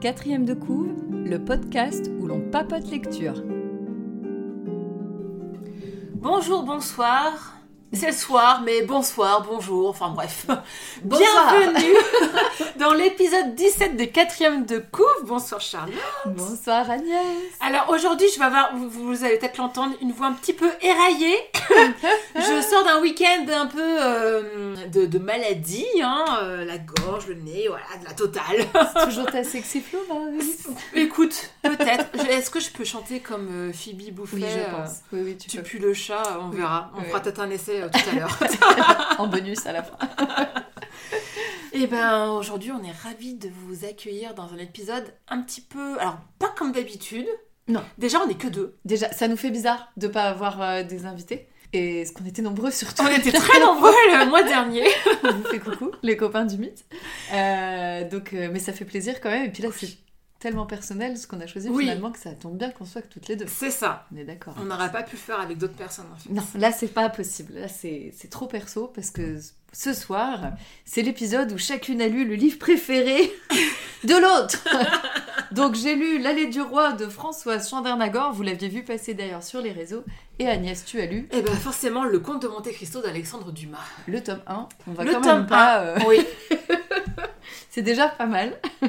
Quatrième de couve, le podcast où l'on papote lecture. Bonjour, bonsoir. C'est le soir, mais bonsoir, bonjour, enfin bref. Bonsoir. Bienvenue dans l'épisode 17 de quatrième de couve. Bonsoir Charlotte. Bonsoir Agnès. Alors aujourd'hui, je vais avoir, vous, vous allez peut-être l'entendre, une voix un petit peu éraillée. je sors d'un week-end un peu euh, de, de maladie, hein, euh, la gorge, le nez, voilà, de la totale. C'est toujours ta sexy flow, Marie Écoute, peut-être. Est-ce que je peux chanter comme euh, Phoebe Bouffet Oui, je euh, pense. Oui, oui, tu Tu peux. pues le chat, on Oui, verra. On oui. fera peut-être un essai euh, tout à l'heure. En bonus à la fin. Et ben aujourd'hui, on est ravis de vous accueillir dans un épisode un petit peu, alors pas comme d'habitude. Non. Déjà, on est que deux. Déjà, ça nous fait bizarre de pas avoir euh, des invités. Et ce qu'on était nombreux surtout? On était très nombreux le mois dernier. On vous fait coucou, les copains du mythe. Euh, donc, euh, mais ça fait plaisir quand même. Et puis là, c'est tellement personnel ce qu'on a choisi Oui. finalement que ça tombe bien qu'on soit que toutes les deux. C'est ça. On est d'accord. On n'aurait pas pu le faire avec d'autres personnes. En fait. Non, là c'est pas possible. Là c'est trop perso parce que ce soir, c'est l'épisode où chacune a lu le livre préféré de l'autre. Donc j'ai lu L'allée du roi de Françoise Chandernagor, vous l'aviez vu passer d'ailleurs sur les réseaux. Et Agnès, tu as lu Et ben forcément, le conte de Monte Cristo d'Alexandre Dumas. le tome 1. On va le quand tome même pas. 1. euh, Oui. C'est déjà pas mal.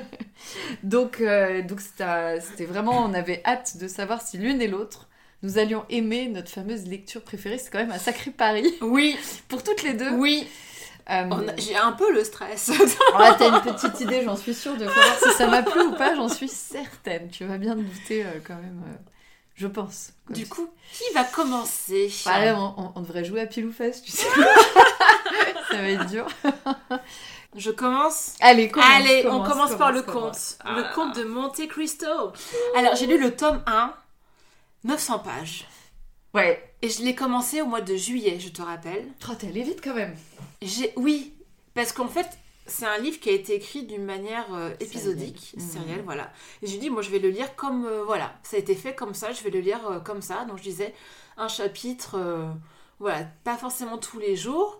donc euh, donc c'était c'était vraiment, on avait hâte de savoir si l'une et l'autre. Nous allions aimer notre fameuse lecture préférée. C'est quand même un sacré pari Oui. pour toutes les deux. Oui. Euh, J'ai un peu le stress. Ah, t'as une petite idée, j'en suis sûre, de savoir si ça m'a plu ou pas, j'en suis certaine. Tu vas bien te douter euh, quand même, euh, je pense. Du ça. coup, qui va commencer? Bah, là, on, on- on devrait jouer à pile ou face, tu sais. ça va être dur. Je commence. Allez, commence, Allez, on commence, commence par le commence. conte. Le conte de Monte Cristo. Alors, j'ai lu le tome 1, 900 pages. Ouais. Et je l'ai commencé au mois de juillet, je te rappelle. Oh, t'es allé vite quand même. J'ai oui, parce qu'en fait, c'est un livre qui a été écrit d'une manière euh, épisodique, Sérielle. sérielle, voilà. Et j'ai dit, moi, je vais le lire comme euh, voilà, ça a été fait comme ça, je vais le lire euh, comme ça. Donc je disais un chapitre, euh, voilà, pas forcément tous les jours.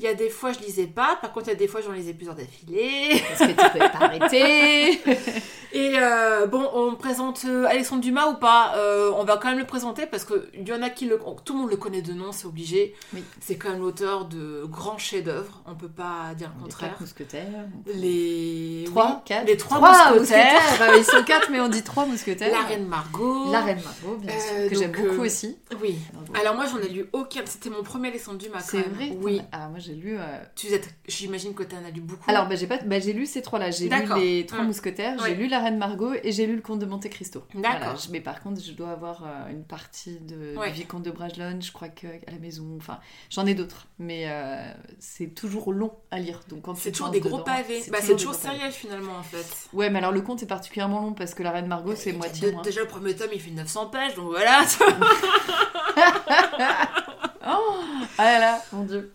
Il y a des fois, je lisais pas. Par contre, il y a des fois, j'en lisais plusieurs d'affilée. Parce que tu pouvais pas arrêter. Et euh, bon, on présente euh, Alexandre Dumas ou pas? Euh, On va quand même le présenter parce qu'il y en a qui le... Tout le monde le connaît de nom, c'est obligé. Oui. C'est quand même l'auteur de grands chefs-d'œuvre, on peut pas dire le Les contraire. quatre mousquetaires. Les... Trois, quatre. Les trois, mousquetaires. Bah, ils sont quatre, mais on dit trois mousquetaires. La reine Margot. La reine Margot, bien sûr, Euh, que j'aime beaucoup aussi. Oui. Alors moi, j'en ai lu aucun. C'était mon premier Alexandre Dumas. quand C'est vrai? Oui. Ah, moi j'ai lu. euh, Tu j'imagine que tu en as lu beaucoup. Alors, bah, j'ai pas... bah, j'ai lu ces trois-là. J'ai lu les Trois Mm. Mousquetaires, j'ai lu La Reine Margot et j'ai lu Le Comte de Monte Cristo. D'accord. Voilà, Mais par contre, je dois avoir euh, une partie de, Ouais. du Vicomte de Bragelonne, je crois qu'à la maison. Enfin, j'en ai d'autres. Mais euh, c'est toujours long à lire. Donc, quand c'est toujours des gros pavés. Bah, c'est des toujours pavés. sériel finalement en fait. Ouais, mais alors le conte est particulièrement long parce que La Reine Margot, c'est moitié. Déjà, le premier tome, il fait 900 pages, donc voilà. Oh Ah là là, mon dieu.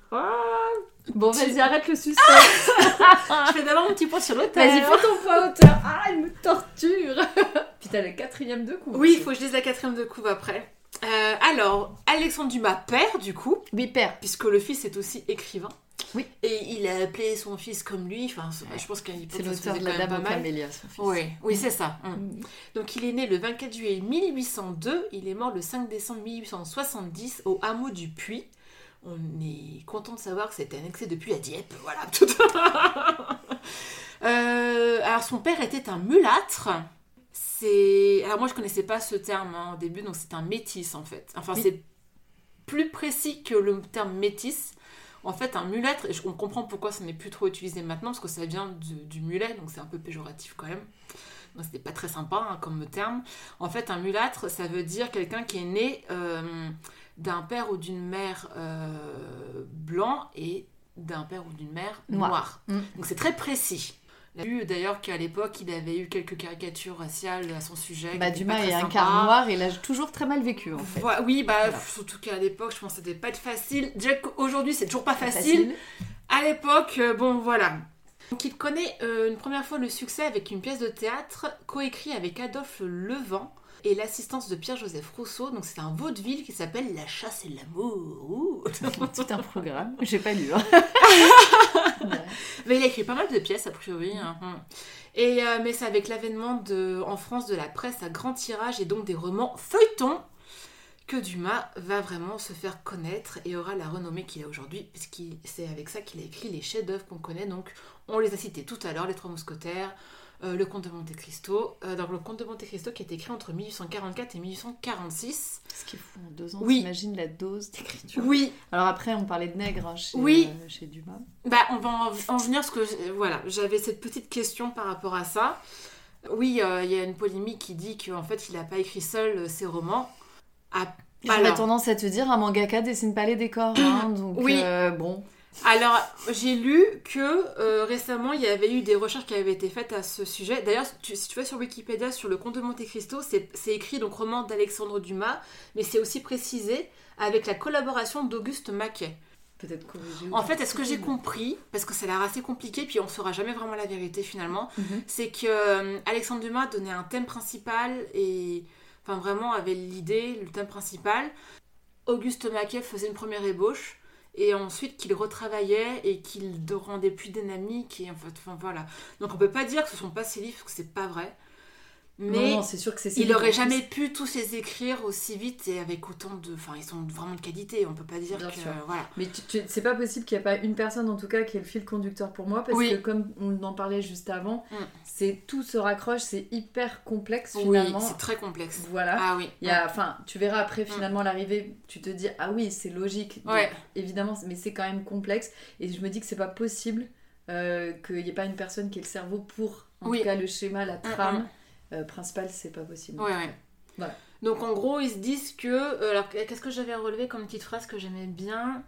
Bon, Tu- vas-y, arrête le suspense. Je fais d'abord mon petit point sur l'auteur. Vas-y, fais ton point hauteur. Ah, il me torture. Puis t'as la quatrième de coup. Oui, il faut que je lise la quatrième de couve après. Euh, alors, Alexandre Dumas père, du coup, Oui, père. puisque le fils est aussi écrivain. Oui. Et il a appelé son fils comme lui. Enfin, je pense l'époque, C'est l'auteur de la Dame son fils. Oui, oui, c'est ça. Mm. Mm. Donc, il est né le 24 juillet 1802. Il est mort le 5 décembre 1870 au hameau du Puy. On est content de savoir que c'était annexé depuis à Dieppe. Voilà. Euh, alors, son père était un mulâtre. C'est. Alors, moi, je connaissais pas ce terme hein, au début, donc c'est un métis en fait. Enfin, Oui. c'est plus précis que le terme métis. En fait, un mulâtre, et on comprend pourquoi ça n'est plus trop utilisé maintenant, parce que ça vient du, du mulet, donc c'est un peu péjoratif quand même. Donc c'était pas très sympa hein, comme terme. En fait, un mulâtre, ça veut dire quelqu'un qui est né euh, d'un père ou d'une mère euh, blanc et d'un père ou d'une mère Noir. noir. Mm. Donc c'est très précis. A vu d'ailleurs qu'à l'époque, il avait eu quelques caricatures raciales à son sujet. Bah, Dumas est un quart noir et l'a toujours très mal vécu en fait. Oui, bah, Voilà. surtout qu'à l'époque, je pense que devait pas être facile. Déjà qu'aujourd'hui, c'est toujours pas facile. À l'époque, euh, bon, voilà. Donc, il connaît euh, une première fois le succès avec une pièce de théâtre coécrite avec Adolphe Levent. Et l'assistance de Pierre-Joseph Rousseau. Donc c'est un vaudeville qui s'appelle La chasse et l'amour. Tout un programme. J'ai pas lu. hein. Mais il a écrit pas mal de pièces, a priori. hein. Et, euh, mais c'est avec l'avènement de, en France de la presse à grand tirage et donc des romans feuilletons que Dumas va vraiment se faire connaître et aura la renommée qu'il a aujourd'hui, puisque c'est avec ça qu'il a écrit les chefs-d'œuvre qu'on connaît. Donc, on les a cités tout à l'heure, Les Trois Mousquetaires, euh, Le Comte de Monte Cristo. Euh, donc, Le Comte de Monte Cristo qui a été écrit entre 1844 et 1846. Ce qui est fou, en deux ans, Oui. t'imagines la dose d'écriture. Oui, Alors après, on parlait de nègre hein, chez, Oui. euh, chez Dumas. Bah, on va en, en venir parce que euh, voilà, j'avais cette petite question par rapport à ça. Oui, il y a une polémique qui dit qu'en fait, il n'a pas écrit seul ses romans. Ah, J'aurais tendance à te dire, un mangaka dessine pas les décors. hein, donc, Oui. bon. Alors, j'ai lu que euh, récemment, il y avait eu des recherches qui avaient été faites à ce sujet. D'ailleurs, si tu vas sur Wikipédia sur le Comte de Monte Cristo, c'est écrit donc roman d'Alexandre Dumas, mais c'est aussi précisé avec la collaboration d'Auguste Maquet. Peut-être. En fait, est-ce que j'ai compris, parce que ça a l'air assez compliqué, puis on saura jamais vraiment la vérité finalement, Mhm. c'est que euh, Alexandre Dumas donnait un thème principal et enfin vraiment avait l'idée, le thème principal. Auguste Maquet faisait une première ébauche et ensuite qu'il retravaillait et qu'il rendait plus dynamique et en fait, enfin voilà. Donc on peut pas dire que ce sont pas ses livres parce que c'est pas vrai. Mais non, non, c'est sûr que c'est il aurait aurait jamais pu tous les écrire aussi vite et avec autant de, enfin ils sont vraiment de qualité. On peut pas dire Bien que sûr. voilà. Mais tu- tu- c'est pas possible qu'il n'y ait pas une personne en tout cas qui est le fil conducteur pour moi parce Oui. que comme on en parlait juste avant, Mm. c'est tout se raccroche, c'est hyper complexe Oui, finalement. c'est très complexe. voilà. Ah oui. Il y a, enfin, tu verras après finalement l'arrivée, tu te dis ah oui c'est logique. Donc, Ouais. évidemment, mais c'est quand même complexe et je me dis que c'est pas possible euh, qu'il n'y ait pas une personne qui ait le cerveau pour en Oui. tout cas le schéma, la trame mm. Euh, principale, c'est pas possible. Ouais, ouais. Voilà. Donc en gros, ils se disent que. euh, alors, qu'est-ce que j'avais relevé comme petite phrase que j'aimais bien?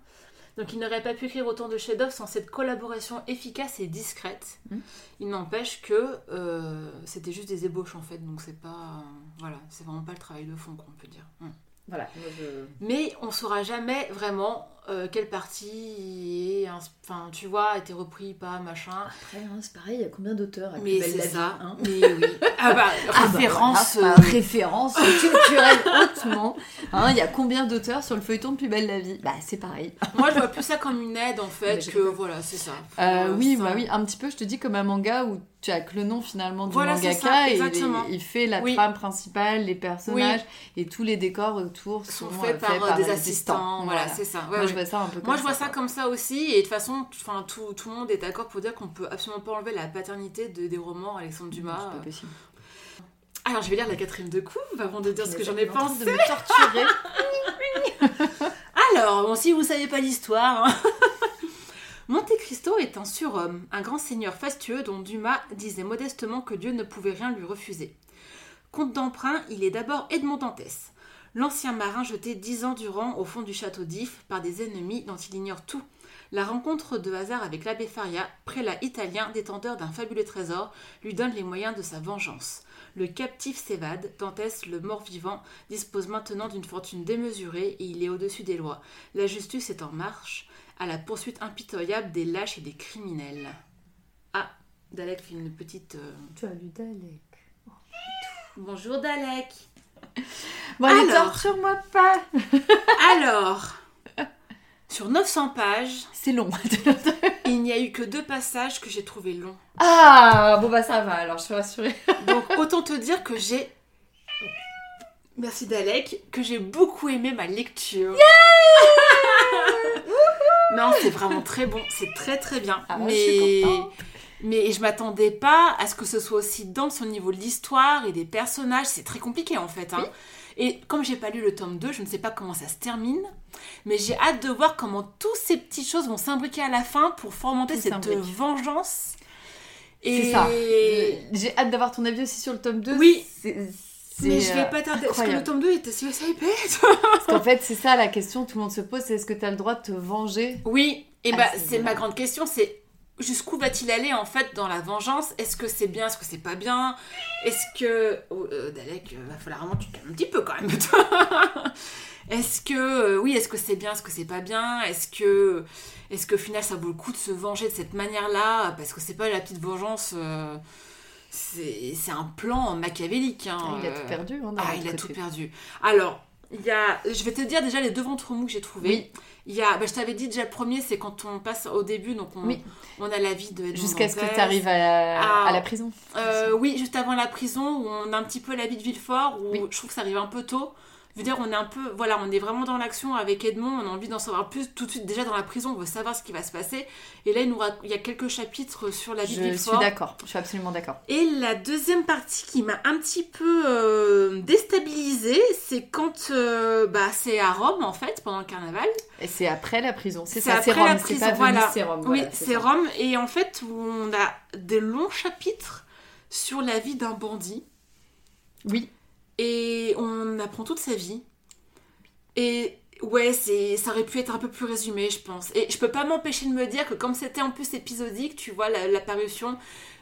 Donc, il n'aurait pas pu écrire autant de chefs-d'œuvre sans cette collaboration efficace et discrète. Mm. Il n'empêche que euh, c'était juste des ébauches en fait, donc c'est pas. euh, voilà, c'est vraiment pas le travail de fond qu'on peut dire. Mm. Voilà. moi, je- Mais on saura jamais vraiment euh, quelle partie est. Enfin, tu vois, a été repris, pas machin. Après, hein, c'est pareil, il y a combien d'auteurs à Mais c'est ça. hein Mais oui. Ah bah, Ah bah référence. euh, référence culturelle hautement. Hein, Il y a combien d'auteurs sur le feuilleton de Plus belle la vie? Bah c'est pareil. Moi, je vois plus ça comme une aide en fait, que voilà, c'est ça. Euh, Euh, oui, ça- bah oui, un petit peu, je te dis comme un manga où tu as que le nom finalement du Voilà, mangaka ça, et il, fait la Oui. trame principale, les personnages et tous les décors sont, sont euh, faits par, euh, des assistants. Voilà, Voilà. c'est ça. Ouais, Moi ouais. je vois ça un peu comme Moi, je vois ça. ça comme ça aussi, et de toute façon, tout, tout le monde est d'accord pour dire qu'on peut absolument pas enlever la paternité de- des romans Alexandre C'est Dumas. pas possible. Alors, je vais lire la quatrième de couve avant de dire ce que j'en ai pensé. de me torturer. Alors, bon, si vous savez pas l'histoire. hein. Monte Cristo est un surhomme, un grand seigneur fastueux dont Dumas disait modestement que Dieu ne pouvait rien lui refuser. Comte d'emprunt, il est d'abord Edmond Dantès, l'ancien marin jeté dix ans durant au fond du château d'If par des ennemis dont il ignore tout. La rencontre de hasard avec l'abbé Faria, prélat italien détenteur d'un fabuleux trésor, lui donne les moyens de sa vengeance. Le captif s'évade, Dantès, le mort-vivant, dispose maintenant d'une fortune démesurée et il est au-dessus des lois. La justice est en marche, à la poursuite impitoyable des lâches et des criminels. Ah, Dalek fait une petite... euh, tu as lu Dalek. Bonjour Dalek Bon allez, Alors. torture-moi pas Alors, sur 900 pages, C'est long. il n'y a eu que deux passages que j'ai trouvé longs. ah bon bah ça va alors je suis rassurée. Donc autant te dire que j'ai... Merci Dalek, que j'ai beaucoup aimé ma lecture. non, c'est vraiment très bon, c'est très très bien. Ah, je mais suis contente. Mais je m'attendais pas à ce que ce soit aussi dense au niveau de l'histoire et des personnages, c'est très compliqué en fait. hein. Oui. Et comme j'ai pas lu le tome 2, je ne sais pas comment ça se termine, mais j'ai hâte de voir comment toutes ces petites choses vont s'imbriquer à la fin pour fomenter Tout cette s'imbrique. vengeance. C'est ça. J'ai hâte d'avoir ton avis aussi sur le tome 2. Oui. C'est- Mais je vais euh, pas tarder, parce que le tome 2 était épais. Parce qu'en fait, c'est ça la question que tout le monde se pose, c'est est-ce que tu as le droit de te venger? Oui, et Ah, bah c'est ma grande question, c'est jusqu'où va-t-il aller en fait dans la vengeance? Est-ce que c'est bien, est-ce que c'est pas bien? Est-ce que oh, euh, Dalek, euh, va falloir vraiment que tu te calmes un petit peu quand même. est-ce que euh, oui, est-ce que c'est bien, est-ce que c'est pas bien? Est-ce que est-ce que au final ça vaut le coup de se venger de cette manière-là? Parce que c'est pas la petite vengeance euh, c'est un plan machiavélique. hein, Ah, il a tout perdu. hein, Ah, il a côté. tout perdu. Alors, il y a, je vais te dire déjà les deux ventres mous que j'ai trouvés. Oui. Il y a, bah, je t'avais dit déjà le premier, c'est quand on passe au début, donc on, Oui. on a la vie de Jusqu'à ce que tu arrives à, Ah. à la prison. Euh, oui, juste avant la prison, où on a un petit peu la vie de Villefort, où Oui. je trouve que ça arrive un peu tôt. Je veux dire, on est un peu, voilà, on est vraiment dans l'action avec Edmond, on a envie d'en savoir plus tout de suite. Déjà dans la prison, on veut savoir ce qui va se passer. Et là, il, nous il y a quelques chapitres sur la vie de Je suis d'accord. Je suis absolument d'accord. Et la deuxième partie qui m'a un petit peu euh, déstabilisée, c'est quand euh, bah, c'est à Rome en fait, pendant le carnaval. Et c'est après la prison. C'est C'est ça, c'est Rome. C'est prison, pas voilà. c'est Rome. oui, voilà, c'est ça. Rome. Et en fait, on a des longs chapitres sur la vie d'un bandit. Oui. Et on apprend toute sa vie. Et ouais, c'est, ça aurait pu être un peu plus résumé, je pense. Et je peux pas m'empêcher de me dire que comme c'était en plus épisodique, tu vois, la, la parution,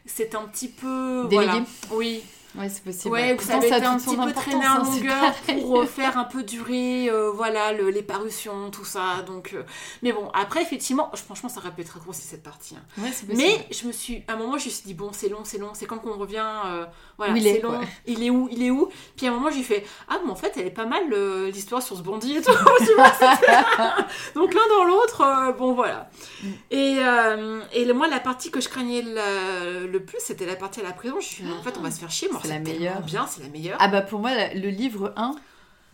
c'est un petit peu... Délégué. Voilà. Oui, Ouais, c'est possible. Ouais, ou ça avait été un petit peu traîné en hein, c'est longueur pour faire un peu durer, euh, voilà, le- les parutions, tout ça. Donc, euh, mais bon, après, effectivement, je- franchement, ça aurait pu être très grosse cette partie. hein. Ouais. Mais je me suis, à un moment, je me suis dit bon, c'est long, c'est long, c'est quand qu'on revient, euh, voilà, c'est est, long. Il est où, il est où? Puis à un moment, j'ai fait ah, mais en fait, elle est pas mal l'histoire sur ce bandit et tout. Donc l'un dans l'autre, bon voilà. Mm. Et, et le- moi, la partie que je craignais le, le plus, c'était la partie à la prison. Je me suis dit, en fait, on va se faire chier. mais C'est la meilleure. Bien, c'est la meilleure. Ah bah pour moi, le livre 1,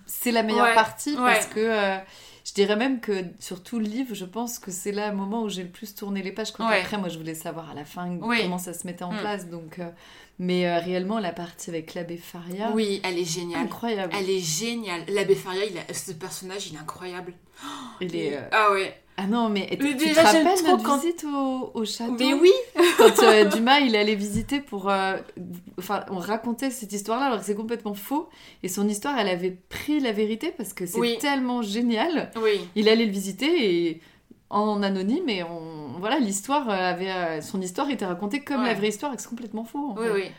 c'est la meilleure Ouais, partie ouais. parce que euh, je dirais même que sur tout le livre, je pense que c'est là le moment où j'ai le plus tourné les pages. Quand Ouais. après, moi, je voulais savoir à la fin Oui. comment ça se mettait en Mm. place. Donc, euh, mais euh, réellement, la partie avec l'abbé Faria, Oui, elle est géniale. incroyable. Elle est géniale. L'abbé Faria, il a, ce personnage, il est incroyable. Il est, euh, Ah ouais. Ah non, mais tu Mais te déjà, j'aime rappelles trop notre quand- visite au, au château Mais oui. Quand euh, Dumas, il allait visiter pour... euh, Enfin, on racontait cette histoire-là alors que c'est complètement faux. Et son histoire, elle avait pris la vérité parce que c'est Oui. tellement génial. Oui. Il allait le visiter et en anonyme et on voilà l'histoire avait euh, son histoire était racontée comme Ouais. la vraie histoire et c'est complètement faux. en Oui, fait. oui.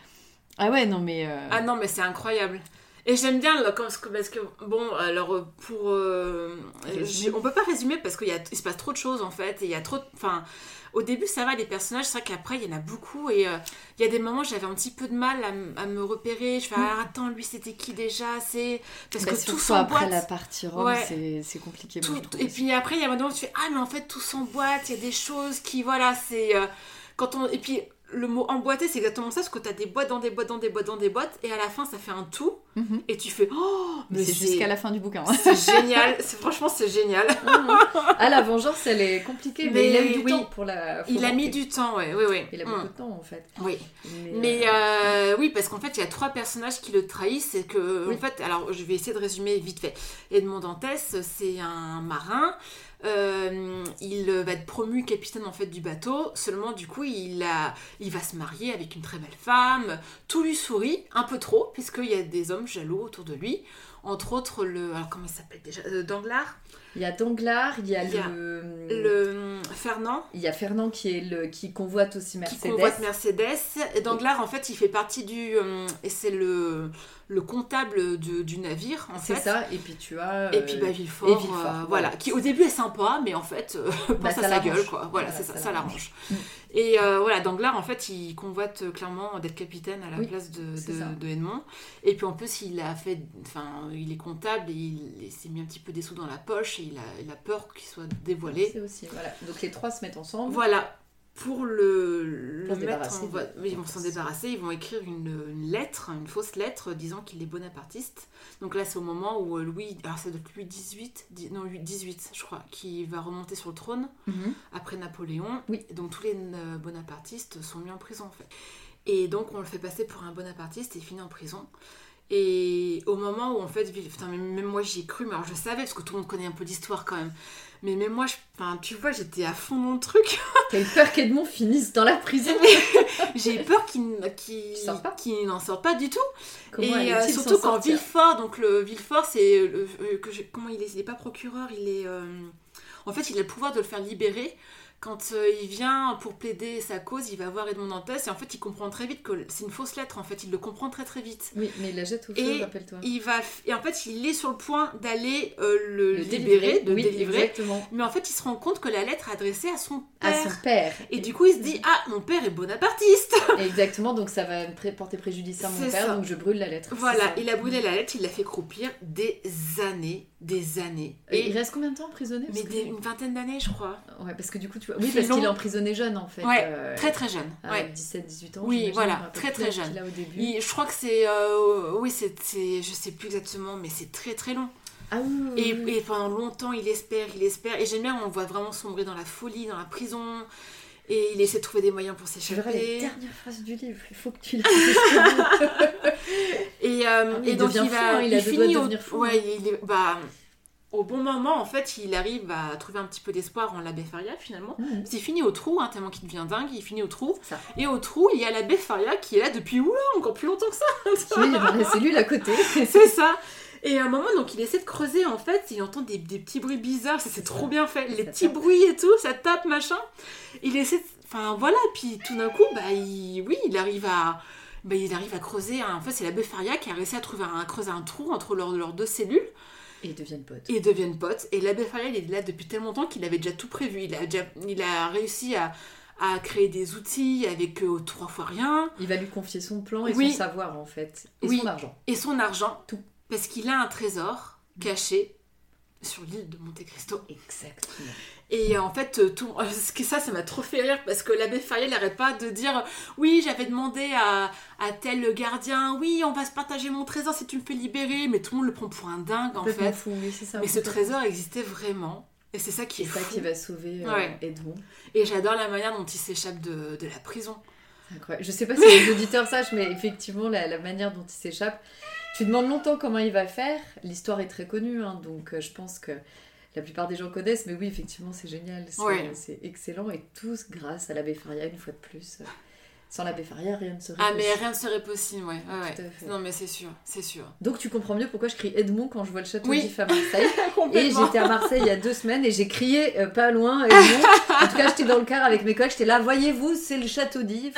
Ah ouais non mais euh, Ah non, mais c'est incroyable. Et j'aime bien là, parce que, parce que, bon, alors euh, pour. euh, on peut pas résumer parce qu'il y a- il se passe trop de choses en fait. Et il y a trop. de- Enfin, au début ça va, les personnages, c'est vrai qu'après il y en a beaucoup. Et euh, il y a des moments où j'avais un petit peu de mal à, me repérer. Je fais, ah, attends, lui c'était qui déjà? C'est. Parce bah, que tout s'emboîte. après la partie Rome Ouais. c'est compliqué. Tout- et puis après, il y a un moment où tu fais Ah, mais en fait, tout s'emboîte, il y a des choses qui. Voilà, c'est. euh, quand on... Et puis, le mot emboîté, c'est exactement ça, parce que tu as des boîtes dans des boîtes dans des boîtes dans des boîtes, et à la fin, ça fait un tout, Mhm. et tu fais Oh, mais c'est jusqu'à la fin du bouquin. hein. C'est génial, franchement, c'est génial. ah la vengeance elle est compliquée mais, Mais il a eu du oui. temps pour la. Il a mis du temps, ouais, oui, oui. Il a Mm. beaucoup de temps en fait. Oui. Mais, Mais euh, euh, oui, parce qu'en fait, il y a trois personnages qui le trahissent. C'est que, Oui. en fait, alors je vais essayer de résumer vite fait. Edmond Dantès, c'est un marin. Euh, il va être promu capitaine en fait du bateau. Seulement, du coup, il a, il va se marier avec une très belle femme. Tout lui sourit, un peu trop, puisqu'il y a des hommes jaloux autour de lui. Entre autres, le, alors comment il s'appelle déjà, Euh, Danglars, il y a Danglars, il y a Il y a le... le Fernand. il y a Fernand qui est le qui convoite aussi qui Mercedes. convoite Mercedes. Et Danglars, en fait, il fait partie du. euh, et c'est le, le comptable de- du navire, en C'est fait. ça, et puis tu as. Et euh, puis bah, Villefort, et Villefort, euh, voilà. qui au début est sympa, mais en fait euh, pense ça à sa gueule, quoi. Voilà, Voilà, c'est ça, ça ça l'arrange. Et euh, voilà, Danglars, en fait, il convoite euh, clairement d'être capitaine à la Oui, place de, c'est de, ça. de Edmond. Et puis en plus, il a fait, enfin, il est comptable et il, il s'est mis un petit peu des sous dans la poche et il a, il a peur qu'il soit dévoilé. C'est aussi, voilà. Donc les trois se mettent ensemble. Voilà. Pour le, le Pour se mettre en voie- de- ils vont s'en débarrasser, ils vont écrire une, une lettre, une fausse lettre disant qu'il est bonapartiste. Donc là, c'est au moment où euh, Louis, alors ça doit être Louis XVIII, non Louis XVIII, je crois, qui va remonter sur le trône Mhm. après Napoléon. Oui. Donc tous les euh, bonapartistes sont mis en prison en fait. Et donc on le fait passer pour un bonapartiste et il finit en prison. Et au moment où en fait, putain, mais même moi j'y ai cru, mais alors je savais parce que tout le monde connaît un peu l'histoire quand même. Mais même moi, je, enfin, tu vois, j'étais à fond dans le truc. T'as eu peur qu'Edmond finisse dans la prison. J'ai eu peur qu'il n'en sorte pas du tout. Comment et euh, surtout quand Villefort, donc le Villefort, c'est euh, que j'ai- comment il est, il est pas procureur, il est euh, En fait, il a le pouvoir de le faire libérer. Quand euh, il vient pour plaider sa cause, il va voir Edmond Dantès et en fait, il comprend très vite que c'est une fausse lettre. En fait, il le comprend très très vite. Oui, mais il la jette au feu, Et rappelle-toi. Il va et en fait, il est sur le point d'aller euh, le, Le libérer, de oui, délivrer. exactement. Mais en fait, il se rend compte que la lettre est adressée à son père. À son père. Et du coup, il se dit Ah, mon père est bonapartiste Exactement, donc ça va me porter préjudice à mon père, ça. donc je brûle la lettre. Voilà, il a brûlé la lettre, il l'a fait croupir des années, des années. Et il reste combien de temps emprisonné? mais des- une vingtaine d'années, je crois. Ouais, parce que du coup, tu vois. Oui, parce qu'il est emprisonné jeune en fait. Ouais, euh, Très très jeune. à ouais. 17-18 ans. Oui, voilà, très, très jeune. a au début. Il- je crois que c'est. euh, oui, c'est. Je sais plus exactement, mais c'est très très long. Ah oui, oui, Et, et pendant longtemps, il espère, il espère. Et j'aime bien, on le voit vraiment sombrer dans la folie, dans la prison. Et il essaie de trouver des moyens pour Tu verras les s'échapper. dernières phrases du livre, il faut que tu la. Et, euh, Ah et il donc il va. fou, hein, il a de finit au, devenir fou, Ouais, hein. il est- bah, au bon moment, en fait, il arrive à trouver un petit peu d'espoir en l'abbé Faria finalement. Mhm. Parce qu'il finit au trou, hein, tellement qu'il devient dingue, il finit au trou. Ça. Et au trou, il y a l'abbé Faria qui est là depuis oula, encore plus longtemps que ça. Oui, il est dans la cellule à côté. C'est ça. Et à un moment, donc, il essaie de creuser, en fait, il entend des, des petits bruits bizarres, ça c'est trop bien fait, les petits bruits et tout, ça tape, machin. Il essaie, de- enfin voilà, puis tout d'un coup, bah, il... oui, il arrive à, bah, il arrive à creuser, un- en fait, c'est l'abbé Faria qui a réussi à trouver un, à creuser un trou entre leurs, leurs deux cellules, Et ils deviennent potes. et ils deviennent potes. Et l'abbé Faria, il est là depuis tellement longtemps qu'il avait déjà tout prévu, il a, déjà, il a réussi à, à créer des outils avec euh, trois fois rien, Il va lui confier son plan et Oui. son savoir en fait. Et Oui. son argent. et son argent, Tout. Parce qu'il a un trésor caché sur l'île de Monte Cristo. Exactement. Et en fait, euh, tout, euh, ce que ça, ça m'a trop fait rire parce que l'abbé Faria n'arrête pas de dire Oui, j'avais demandé à, à tel gardien, oui, on va se partager mon trésor si tu me fais libérer, mais tout le monde le prend pour un dingue en fait. fou, oui, c'est ça. Mais ce trésor existait vraiment. Et c'est ça qui C'est est ça fou. qui va sauver euh, Ouais. Edmond. Et j'adore la manière dont il s'échappe de, de la prison. C'est incroyable. Je sais pas si les auditeurs sachent, mais effectivement, la, la manière dont il s'échappe, tu demandes longtemps comment il va faire. L'histoire est très connue, hein, donc euh, je pense que la plupart des gens connaissent, mais oui, effectivement, c'est génial. C'est Ouais. c'est excellent et tous grâce à l'abbé Faria, une fois de plus. Sans l'abbé Faria, rien ne serait Ah, mais possible. rien ne serait possible, ouais. ouais, ouais. Tout à fait. Non, mais c'est sûr, c'est sûr. Donc tu comprends mieux pourquoi je crie Edmond quand je vois le château Oui. d'If à Marseille. Et j'étais à Marseille il y a deux semaines et j'ai crié euh, pas loin Edmond. En tout cas, j'étais dans le car avec mes collègues, j'étais là, voyez-vous, c'est le château d'If.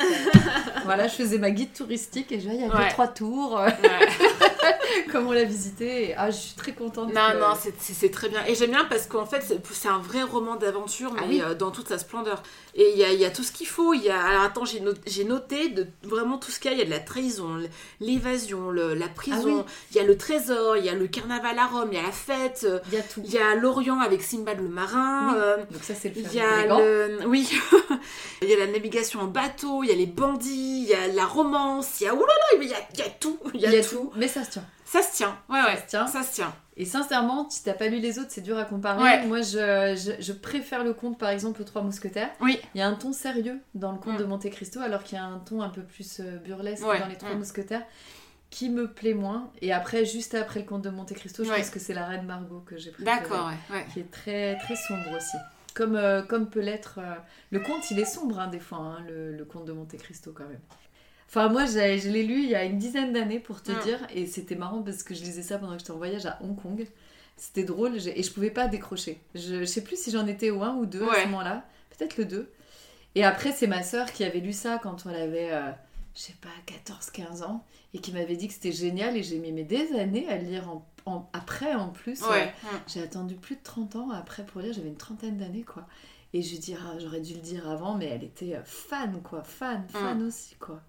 voilà, je faisais ma guide touristique et je vois, il y a trois tours, euh, Ouais. comme on l'a visité. Et, ah, je suis très contente. Non, que- non, c'est- très bien. Et j'aime bien parce qu'en fait, c'est- un vrai roman d'aventure, mais Ah oui. euh, dans toute sa splendeur. Et il y a, il y a tout ce qu'il faut. Y a... Alors attends, j'ai not- j'ai noté de vraiment tout ce qu'il y a. Il y a de la trahison, l'évasion, la prison, Ah il y a le trésor, il y a le carnaval à Rome, il y a la fête, euh, Il y a tout. il y a l'Orient avec Simbad le marin. Oui. euh, Donc ça, c'est le il y a le... Oui, il y a la navigation en bateau, il y a les bandits, il y a la romance, il y a... Il y a, il y a tout, il y a, tout. mais ça se tient. Ça se tient, ouais, ouais, se tient. ça se tient. Et sincèrement, si t'as pas lu les autres, c'est dur à comparer. Ouais. Moi, je, je, je préfère le conte, par exemple, aux Trois Mousquetaires. Oui. Il y a un ton sérieux dans le conte Mm. de Monte Cristo, alors qu'il y a un ton un peu plus euh, burlesque Ouais. dans les Trois Mm. Mousquetaires, qui me plaît moins. Et après, juste après le conte de Monte Cristo, je Ouais. pense que c'est la Reine Margot que j'ai préférée. D'accord, ouais, ouais. Qui est très, très sombre aussi. Comme, euh, comme peut l'être. euh, Le conte, il est sombre, hein, des fois, hein, le, le conte de Monte Cristo, quand même. Enfin, moi, je l'ai lu il y a une dizaine d'années, pour te Mm. dire, et c'était marrant parce que je lisais ça pendant que j'étais en voyage à Hong Kong. C'était drôle, et je pouvais pas décrocher. Je, je sais plus si j'en étais au 1 ou 2 à Ouais. ce moment-là, peut-être le 2. Et après, c'est ma sœur qui avait lu ça quand elle avait, euh, je sais pas, 14-15 ans, et qui m'avait dit que c'était génial, et j'ai mis mais des années à le lire en, en- après en plus. euh, j'ai attendu plus de 30 ans après pour lire, j'avais une trentaine d'années quoi. Et je lui dis, ah, j'aurais dû le dire avant, mais elle était euh, fan quoi, fan, fan aussi quoi.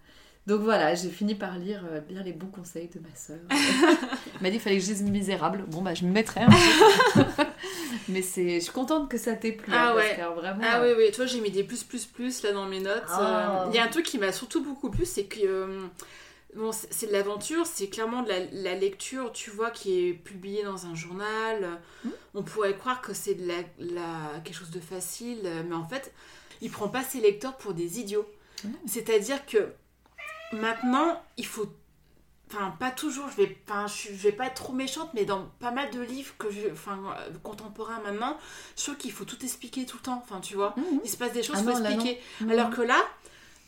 Donc voilà, j'ai fini par lire euh, bien les bons conseils de ma sœur. Elle m'a dit qu'il fallait que je lise Misérable. Bon bah je me mettrai un peu. Mais c'est, je suis contente que ça t'ait plu. Ah hein, parce ouais. que vraiment. Ah euh, oui, oui, toi j'ai mis des plus, plus, plus là dans mes notes. Ah. Euh, Il y a un truc qui m'a surtout beaucoup plu, c'est que euh, bon, c'est de l'aventure, c'est clairement de la, la lecture, tu vois, qui est publiée dans un journal. Mm. On pourrait croire que c'est de la, la- quelque chose de facile, mais en fait, il prend pas ses lecteurs pour des idiots. Mm. C'est-à-dire que maintenant, il faut Enfin, pas toujours, je vais, enfin, je, vais pas être trop méchante, mais dans pas mal de livres que je, enfin, euh, contemporains maintenant, je trouve qu'il faut tout expliquer tout le temps, enfin, tu vois. Mhm. Il se passe des choses, Ah faut non, expliquer. Alors que là,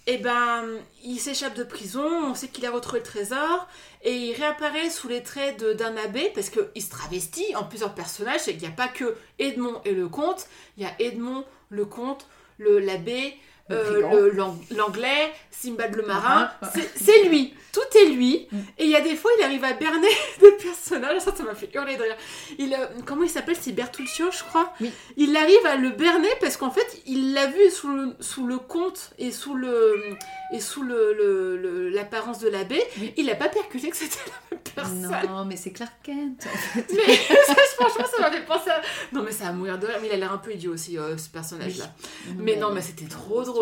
et ben, il s'échappe de prison, on sait qu'il a retrouvé le trésor, et il réapparaît sous les traits d'un abbé, parce qu'il se travestit en plusieurs personnages, qu'il n'y a pas que Edmond et le comte, il y a Edmond, le comte, le l'abbé, euh, l'ang- l'anglais, Simbad le marin, Marin. c'est c'est lui, tout est lui, Mm. et il y a des fois il arrive à berner des personnages, ça ça m'a fait hurler de rire. Il, euh, comment il s'appelle? C'est Bertuccio, je crois Oui. il arrive à le berner parce qu'en fait, il l'a vu sous le, sous le comte et sous le et sous le, l'apparence de l'abbé. Oui. Il n'a pas percuté que c'était la même personne. Non, mais c'est Clark Kent. en fait. Mais ça, franchement, ça m'a fait penser à... Non, mais ça va mourir de rire. Mais il a l'air un peu idiot aussi, euh, ce personnage-là. Mais non, mais c'était trop drôle.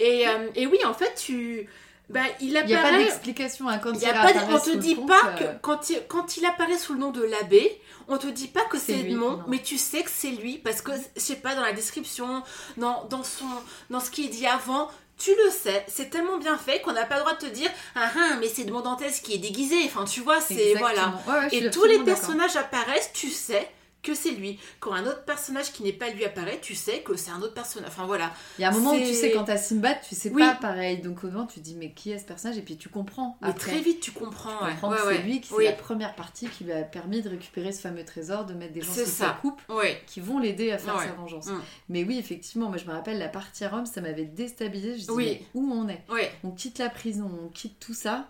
Et, euh, et oui, en fait, tu... Bah, il Il n'y a pas apparaît... d'explication hein, quand Il il, a pas on te dit pas euh, que quand il, quand il apparaît sous le nom de l'abbé, on te dit pas que C'est Edmond, mais tu sais que c'est lui parce que je sais pas dans la description, dans, dans son dans ce qu'il dit avant, tu le sais. C'est tellement bien fait qu'on n'a pas le droit de te dire ah ah mais c'est Edmond Dantès qui est déguisé. Enfin tu vois c'est voilà. Ouais, ouais, Et tous les personnages apparaissent, tu sais que c'est lui. Quand un autre personnage qui n'est pas lui apparaît, tu sais que c'est un autre personnage. Enfin voilà. Il y a un moment où tu C'est- sais quand t'as Simbad, tu sais Oui. pas pareil. Donc au moment tu te dis mais qui est ce personnage? Et puis tu comprends. Mais après. très vite tu comprends. Tu ouais. comprends Ouais, que ouais. c'est lui, c'est Oui. la première partie qui lui a permis de récupérer ce fameux trésor, de mettre des gens C'est sous sa coupe qui vont l'aider à faire sa vengeance. Mm. Mais oui, effectivement, moi je me rappelle la partie à Rome, ça m'avait déstabilisé. Je dis Oui. mais où on est? On quitte la prison, on quitte tout ça.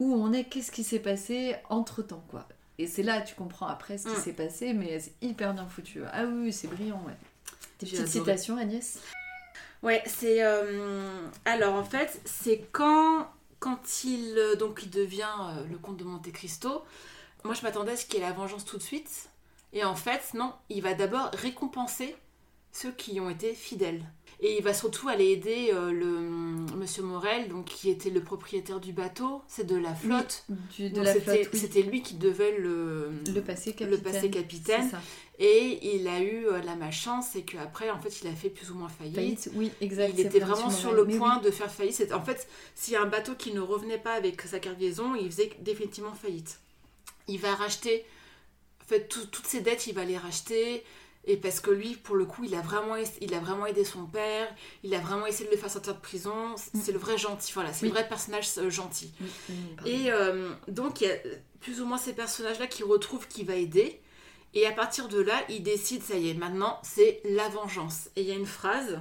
Où on est? Qu'est-ce qui s'est passé entre temps quoi? Et c'est là tu comprends après ce qui Mm. s'est passé, mais c'est hyper bien foutu. Ah oui, c'est brillant, ouais. J'ai petites adoré. citations, Agnès? Ouais, c'est. euh, Alors en fait, c'est quand, quand il, euh, donc, il devient euh, le comte de Monte Cristo. Moi, je m'attendais à ce qu'il y ait la vengeance tout de suite. Et en fait, non, il va d'abord récompenser ceux qui ont été fidèles. Et il va surtout aller aider euh, le Monsieur Morel, donc qui était le propriétaire du bateau, c'est de la flotte. Du- de Donc, la c'était, flotte, oui. c'était lui qui devait le, Le passé capitaine. le. Et il a eu euh, la malchance, c'est qu'après, en fait, il a fait plus ou moins faillite. Faillite, oui, exact. Il était vrai, vraiment sur le point oui. de faire faillite. En fait, s'il y a un bateau qui ne revenait pas avec sa cargaison, il faisait définitivement faillite. Il va racheter, en fait, tout- toutes ses dettes, il va les racheter. Et parce que lui, pour le coup, il a vraiment, il a vraiment aidé son père, il a vraiment essayé de le faire sortir de prison. C'est c'est le vrai gentil, voilà, c'est Oui. le vrai personnage gentil. Oui, pardon. Et euh, donc, il y a plus ou moins ces personnages-là qui retrouvent qui va aider. Et à partir de là, il décide, ça y est, maintenant, c'est la vengeance. Et il y a une phrase.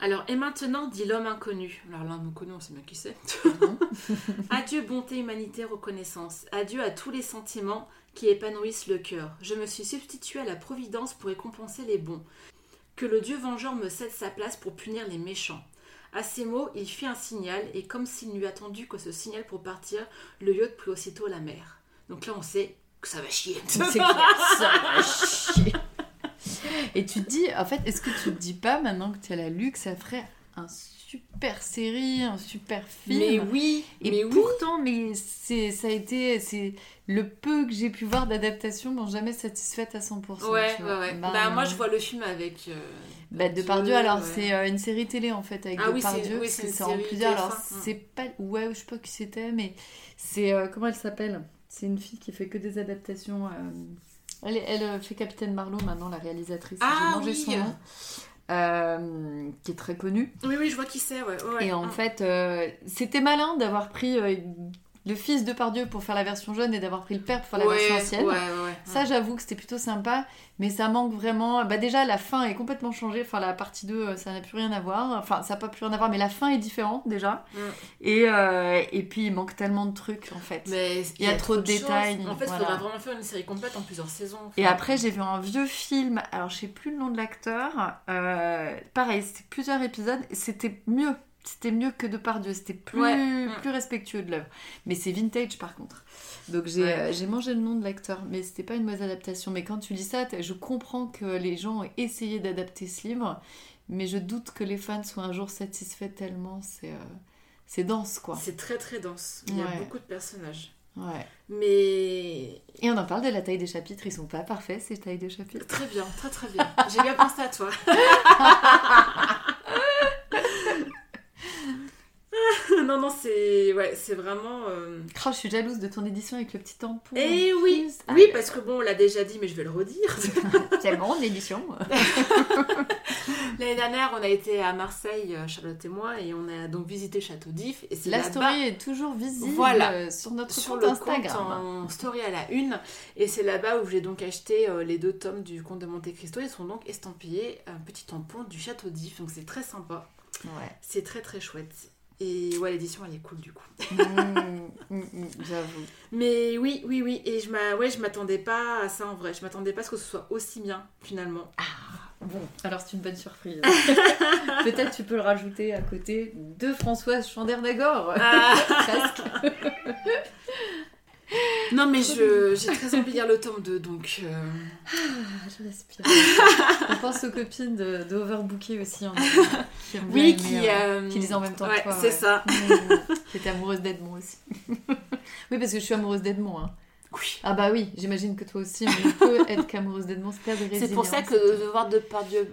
Alors, et maintenant, dit l'homme inconnu. Alors, l'homme inconnu, on sait bien qui c'est. Adieu, bonté, humanité, reconnaissance. Adieu à tous les sentiments qui épanouissent le cœur. Je me suis substitué à la providence pour récompenser les bons. Que le Dieu vengeur me cède sa place pour punir les méchants. À ces mots, il fit un signal, et comme s'il n'eût attendu que ce signal pour partir, le yacht prit aussitôt la mer. Donc là, on sait que ça va chier. Ça va chier. Et tu te dis, en fait, est-ce que tu te dis pas maintenant que tu as la lu que ça ferait un super série, un super film Mais oui, Et mais oui. pourtant, mais c'est, ça a été, c'est le peu que j'ai pu voir d'adaptation m'ont jamais satisfaite à 100%. Ouais, ouais, ouais. Bah, Bah, moi, non. je vois le film avec. euh, Bah, Depardieu, Dieu, alors ouais. c'est euh, une série télé en fait avec Ah oui, c'est- Depardieu, oui, parce c'est en plusieurs. Alors TF1, c'est pas, ouais, je sais pas qui c'était, mais c'est euh, comment elle s'appelle? C'est une fille qui fait que des adaptations. euh, Elle, elle euh, fait Capitaine Marlowe maintenant, la réalisatrice. Ah, J'ai mangé oui. son nom. Euh, qui est très connue. Oui, oui, je vois qui c'est, ouais. ouais. Et en Mm. fait, euh, c'était malin d'avoir pris euh, le fils de Pardieu pour faire la version jeune et d'avoir pris le père pour faire la ouais, version ancienne. Ouais, ouais, ouais. Ça, j'avoue que c'était plutôt sympa, mais ça manque vraiment. Bah, déjà, la fin est complètement changée. Enfin, la partie 2, euh, ça n'a plus rien à voir. Enfin, ça n'a pas plus rien à voir, mais la fin est différente déjà. Mm. Et, euh, et puis, il manque tellement de trucs en fait. Mais Il y a trop de détails, En fait, il voilà. faudra vraiment faire une série complète en plusieurs saisons. Et après, j'ai vu un vieux film. Alors, je sais plus le nom de l'acteur. Euh, pareil, c'était plusieurs épisodes. et C'était mieux. C'était mieux que de Pardieu. C'était plus, Ouais. Mm. plus respectueux de l'œuvre. Mais c'est vintage par contre. Donc j'ai Ouais. euh, j'ai mangé le nom de l'acteur. Mais c'était pas une mauvaise adaptation. Mais quand tu lis ça, je comprends que les gens ont essayé d'adapter ce livre. Mais je doute que les fans soient un jour satisfaits tellement c'est euh, c'est dense quoi. C'est très très dense. Il y a beaucoup de personnages. Ouais. Mais Et on en parle de la taille des chapitres. Ils sont pas parfaits ces tailles de chapitres. très bien, très très bien. J'ai bien pensé à toi. non, non, c'est ouais, c'est vraiment. euh, Oh, je suis jalouse de ton édition avec le petit tampon. Eh oui. Ah, oui, parce que bon, on l'a déjà dit, mais je vais le redire. C'est bon, l'édition. L'année dernière, on a été à Marseille, euh, Charlotte et moi, et on a donc visité Château d'If. Et La là-bas, story est toujours visible Voilà. sur notre sur compte le Instagram. compte en story à la une. Et c'est là-bas où j'ai donc acheté euh, les deux tomes du Comte de Monte Cristo. Ils sont donc estampillés un petit tampon du Château d'If. Donc c'est très sympa. Ouais. C'est très très chouette. Et ouais, l'édition elle est cool du coup. Mmh, mmh, mmh, J'avoue. Mais oui, oui, oui. Et je m'a- ouais, je m'attendais pas à ça en vrai. Je m'attendais pas à ce que ce soit aussi bien finalement. Bon, alors c'est une bonne surprise. Peut-être tu peux le rajouter à côté de Françoise Chandernagor. Ah. Presque. Non, mais je- j'ai très envie de lire le tome 2 donc. euh, Ah, je respire. On pense aux copines de, de Overbooké aussi. hein, qui Oui, aimer, qui, euh, euh, qui lisent en même temps ouais, que toi. c'est ouais. ça. Qui était amoureuse d'Edmond aussi. oui, parce que je suis amoureuse d'Edmond. hein. Oui. Ah bah oui, j'imagine que toi aussi, on peut être qu'amoureuse d'Edmond, c'est pas de C'est pour ça que de voir de par Dieu.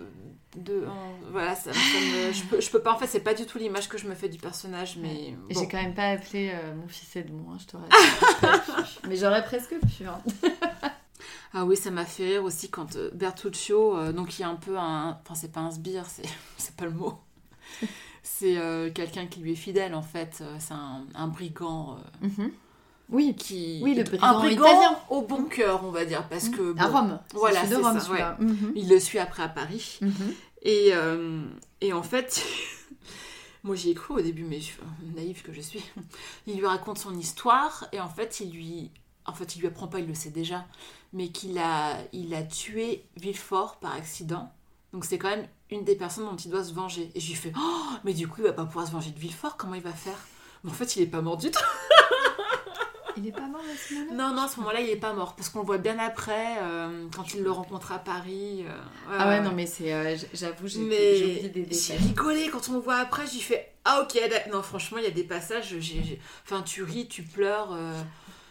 De, en- voilà, ça, ça me- je, peux, je peux pas. En fait, c'est pas du tout l'image que je me fais du personnage, mais. Bon. J'ai quand même pas appelé euh, mon fils Edmond, hein, je t'aurais. Mais j'aurais presque pu. hein. Ah oui, ça m'a fait rire aussi quand euh, Bertuccio, euh, donc il y a un peu un. Enfin, c'est pas un sbire, c'est c'est pas le mot. C'est quelqu'un qui lui est fidèle en fait. C'est un, un brigand Mhm. Oui, qui. Oui, le un brigand brigand italien. au bon cœur, on va dire, parce que. à Rome. Voilà, de Rome ça. Il le suit après à Paris. Mhm. Et, euh, et en fait, moi j'y ai cru au début, mais je, naïve que je suis. Il lui raconte son histoire et en fait, il lui, en fait, il lui apprend pas, il le sait déjà, mais qu'il a, il a tué Villefort par accident. Donc c'est quand même une des personnes dont il doit se venger. Et je lui fais, oh, mais du coup, il va pas pouvoir se venger de Villefort, comment il va faire? Mais en fait, il est pas mort du tout. Il est pas mort à ce moment-là Non, non, à ce moment-là, il est pas mort. Parce qu'on le voit bien après, euh, quand il le rencontre à Paris. euh, Ah ouais, non, mais c'est. euh, j- J'avoue, j'ai j'ai oublié des j'ai détails. rigolé quand on le voit après, j'ai fait ah ok non franchement il y a des passages j'ai j'ai- enfin tu ris tu pleures euh,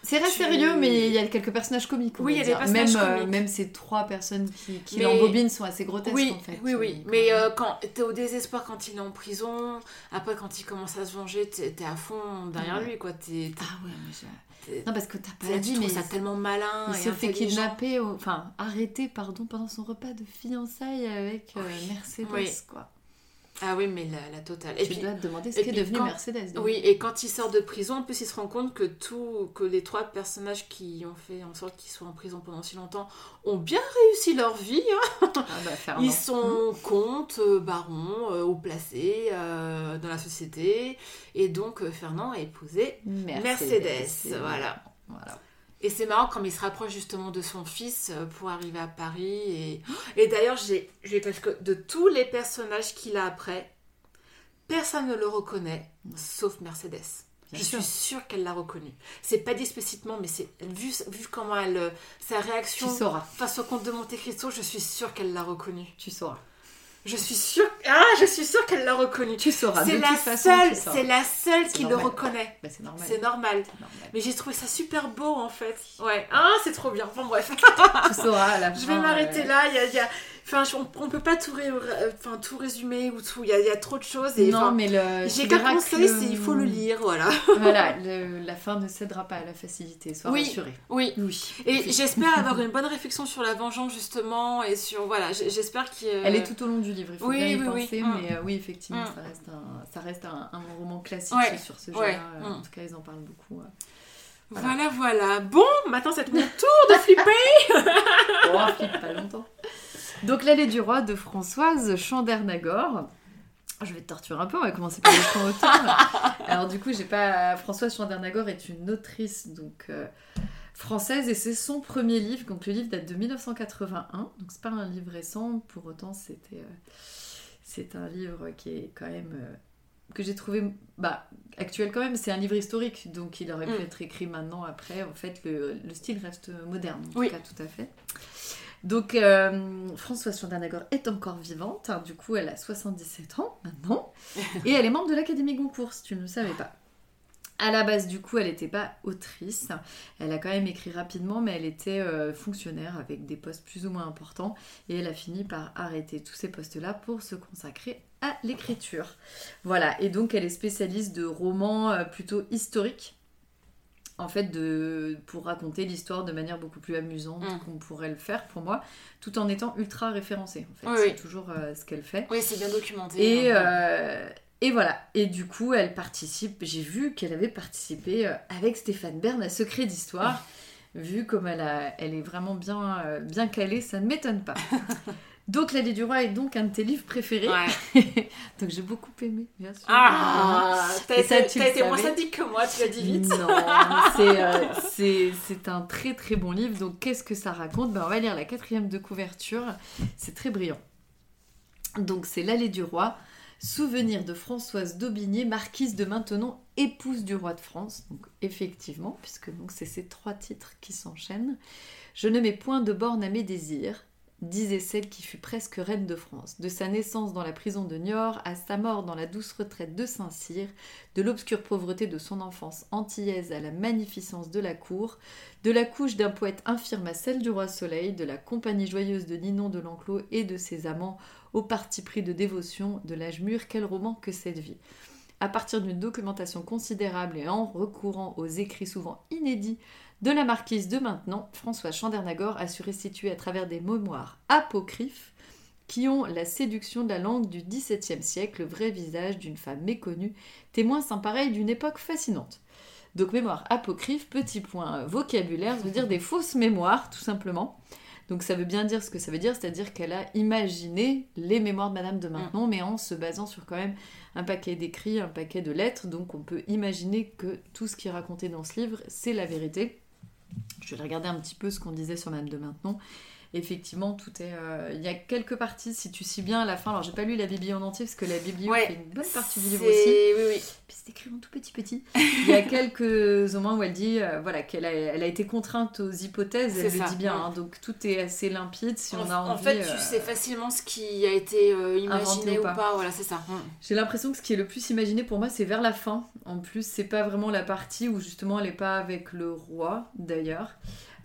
C'est très Tu- sérieux, mais il y a quelques personnages comiques. Oui, il y a des personnages même, euh, comiques. même ces trois personnes qui, qui Mais- l'embobinent sont assez grotesques oui en fait. oui oui mais euh, euh, quand t'es au désespoir quand il est en prison après quand il commence à se venger t'es à fond derrière Ouais. lui quoi t'es t'es- Ah ouais, mais Non, parce que t'as pas tu dit, mais ça tellement malin il et s'est fait kidnapper, au- enfin arrêter, pardon, pendant son repas de fiançailles avec euh, Oui. Mercedes, Oui. quoi. Ah oui mais la, la totale et puis dois te demander ce qu'est devenu quand- Mercedes. oui et quand il sort de prison en plus il se rend compte que tout que les trois personnages qui ont fait en sorte qu'ils soient en prison pendant si longtemps ont bien réussi leur vie hein. Ah bah, Fernand. Ils sont comtes, euh, barons, euh, haut placés euh, dans la société. Et donc, euh, Fernand a épousé Mercedes. c'est- Voilà. voilà. Et c'est marrant comme il se rapproche justement de son fils euh, pour arriver à Paris. Et, et d'ailleurs, j'ai, parce que de tous les personnages qu'il a après, personne ne le reconnaît, sauf Mercedes. Bien je sûr. suis sûre qu'elle l'a reconnu. C'est pas dit explicitement, mais c'est vu, vu comment elle, euh, sa réaction face au comte de Monte Cristo, je suis sûre qu'elle l'a reconnu. tu sauras. Je suis sûre. Ah, je suis sûre qu'elle l'a reconnu. Tu sauras. C'est la seule, c'est la seule qui le reconnaît. Bah, c'est normal. C'est normal. c'est normal. Mais j'ai trouvé ça super beau en fait. Ouais. Ah, c'est trop bien. Bon bref. Tu sauras à la fin. Je vais m'arrêter euh, là. Il y a, il y a- Enfin, on, on peut pas tout, ré- euh, enfin, tout résumer ou tout. Il y a, il y a trop de choses. Et, Non, enfin, mais le. j'ai qu'un conseil, le- c'est il faut le lire. Voilà. Voilà, le- la fin ne cédera pas à la facilité, sois Oui. rassuré. Oui. Oui. Et j'espère avoir une bonne réflexion sur la vengeance justement et sur voilà. J'espère qu'il. Elle est tout au long du livre, il faut oui, bien y oui, oui. penser, Mm. mais euh, oui, effectivement, Mm. ça reste un, ça reste un, un roman classique Ouais, sur ce ouais, genre-là. euh, mm. En tout cas, ils en parlent beaucoup. Voilà, voilà. Bon, maintenant c'est mon tour de flipper. Oh, flippe pas longtemps. Donc, L'allée du roi de Françoise Chandernagor. Je vais te torturer un peu, on va commencer par le point auteur. Alors, du coup, j'ai pas. Françoise Chandernagor est une autrice donc euh, française et c'est son premier livre. Donc, le livre date de 1981, donc c'est pas un livre récent, pour autant, c'était. euh, C'est un livre qui est quand même. euh, que j'ai trouvé bah, actuel quand même, c'est un livre historique, donc il aurait pu Mm. être écrit maintenant, après. En fait, le, le style reste moderne, en Oui. tout cas, tout à fait. Donc, euh, Françoise Chandernagor est encore vivante, hein, du coup, elle a 77 ans maintenant, et elle est membre de l'Académie Goncourt, si tu ne le savais pas. À la base, du coup, elle n'était pas autrice. Elle a quand même écrit rapidement, mais elle était euh, fonctionnaire avec des postes plus ou moins importants. Et elle a fini par arrêter tous ces postes-là pour se consacrer à l'écriture. Voilà, et donc elle est spécialiste de romans euh, plutôt historiques. En fait, de, pour raconter l'histoire de manière beaucoup plus amusante Mm. qu'on pourrait le faire pour moi, tout en étant ultra référencée. En fait, Oui, c'est oui. toujours euh, ce qu'elle fait. Oui, c'est bien documenté. Et, hein. euh, et voilà. Et du coup, elle participe. J'ai vu qu'elle avait participé euh, avec Stéphane Bern à Secret d'Histoire. Vu comme elle, a, elle est vraiment bien, bien calée, ça ne m'étonne pas. donc, L'Allée du Roi est donc un de tes livres préférés. Ouais. donc, j'ai beaucoup aimé, bien sûr. Ah, t'as Et ça, été, tu t'as le été moins sadique que moi, tu l'as dit vite. Non, c'est, euh, c'est, c'est un très très bon livre. Donc, qu'est-ce que ça raconte? Ben, On va lire la quatrième de couverture. C'est très brillant. Donc, c'est L'Allée du Roi. Souvenir de Françoise d'Aubigné, marquise de Maintenon, épouse du roi de France. Donc, effectivement, puisque donc, c'est ces trois titres qui s'enchaînent. Je ne mets point de borne à mes désirs, disait celle qui fut presque reine de France. De sa naissance dans la prison de Niort à sa mort dans la douce retraite de Saint-Cyr, de l'obscure pauvreté de son enfance antillaise à la magnificence de la cour, de la couche d'un poète infirme à celle du roi Soleil, de la compagnie joyeuse de Ninon de l'Enclos et de ses amants au parti pris de dévotion de l'âge mûr, quel roman que cette vie. À partir d'une documentation considérable et en recourant aux écrits souvent inédits de la marquise de maintenant, François Chandernagor a su restituer à travers des mémoires apocryphes qui ont la séduction de la langue du XVIIe siècle, le vrai visage d'une femme méconnue, témoin sans pareil d'une époque fascinante. Donc mémoire apocryphe, petit point vocabulaire, ça veut dire des fausses mémoires, tout simplement. Donc ça veut bien dire ce que ça veut dire, c'est-à-dire qu'elle a imaginé les mémoires de Madame de Maintenon, mais en se basant sur quand même un paquet d'écrits, un paquet de lettres. Donc on peut imaginer que tout ce qui est raconté dans ce livre, c'est la vérité. Je vais regarder un petit peu ce qu'on disait sur Madame de Maintenon. Effectivement, tout est. euh, Il y a quelques parties, si tu sais bien à la fin. Alors, j'ai pas lu la Bible en entier parce que la Bible Ouais, fait une bonne partie du livre aussi. Oui, oui. Puis c'est écrit en tout petit petit. Il y a quelques moments où elle dit euh, voilà, qu'elle a, elle a été contrainte aux hypothèses, elle le dit bien. ouais. hein. donc tout est assez limpide si en, on a envie. en fait, tu euh, sais facilement ce qui a été imaginé ou ou pas. Voilà, c'est ça. Mm. J'ai l'impression que ce qui est le plus imaginé pour moi, c'est vers la fin. En plus, c'est pas vraiment la partie où justement elle est pas avec le roi d'ailleurs.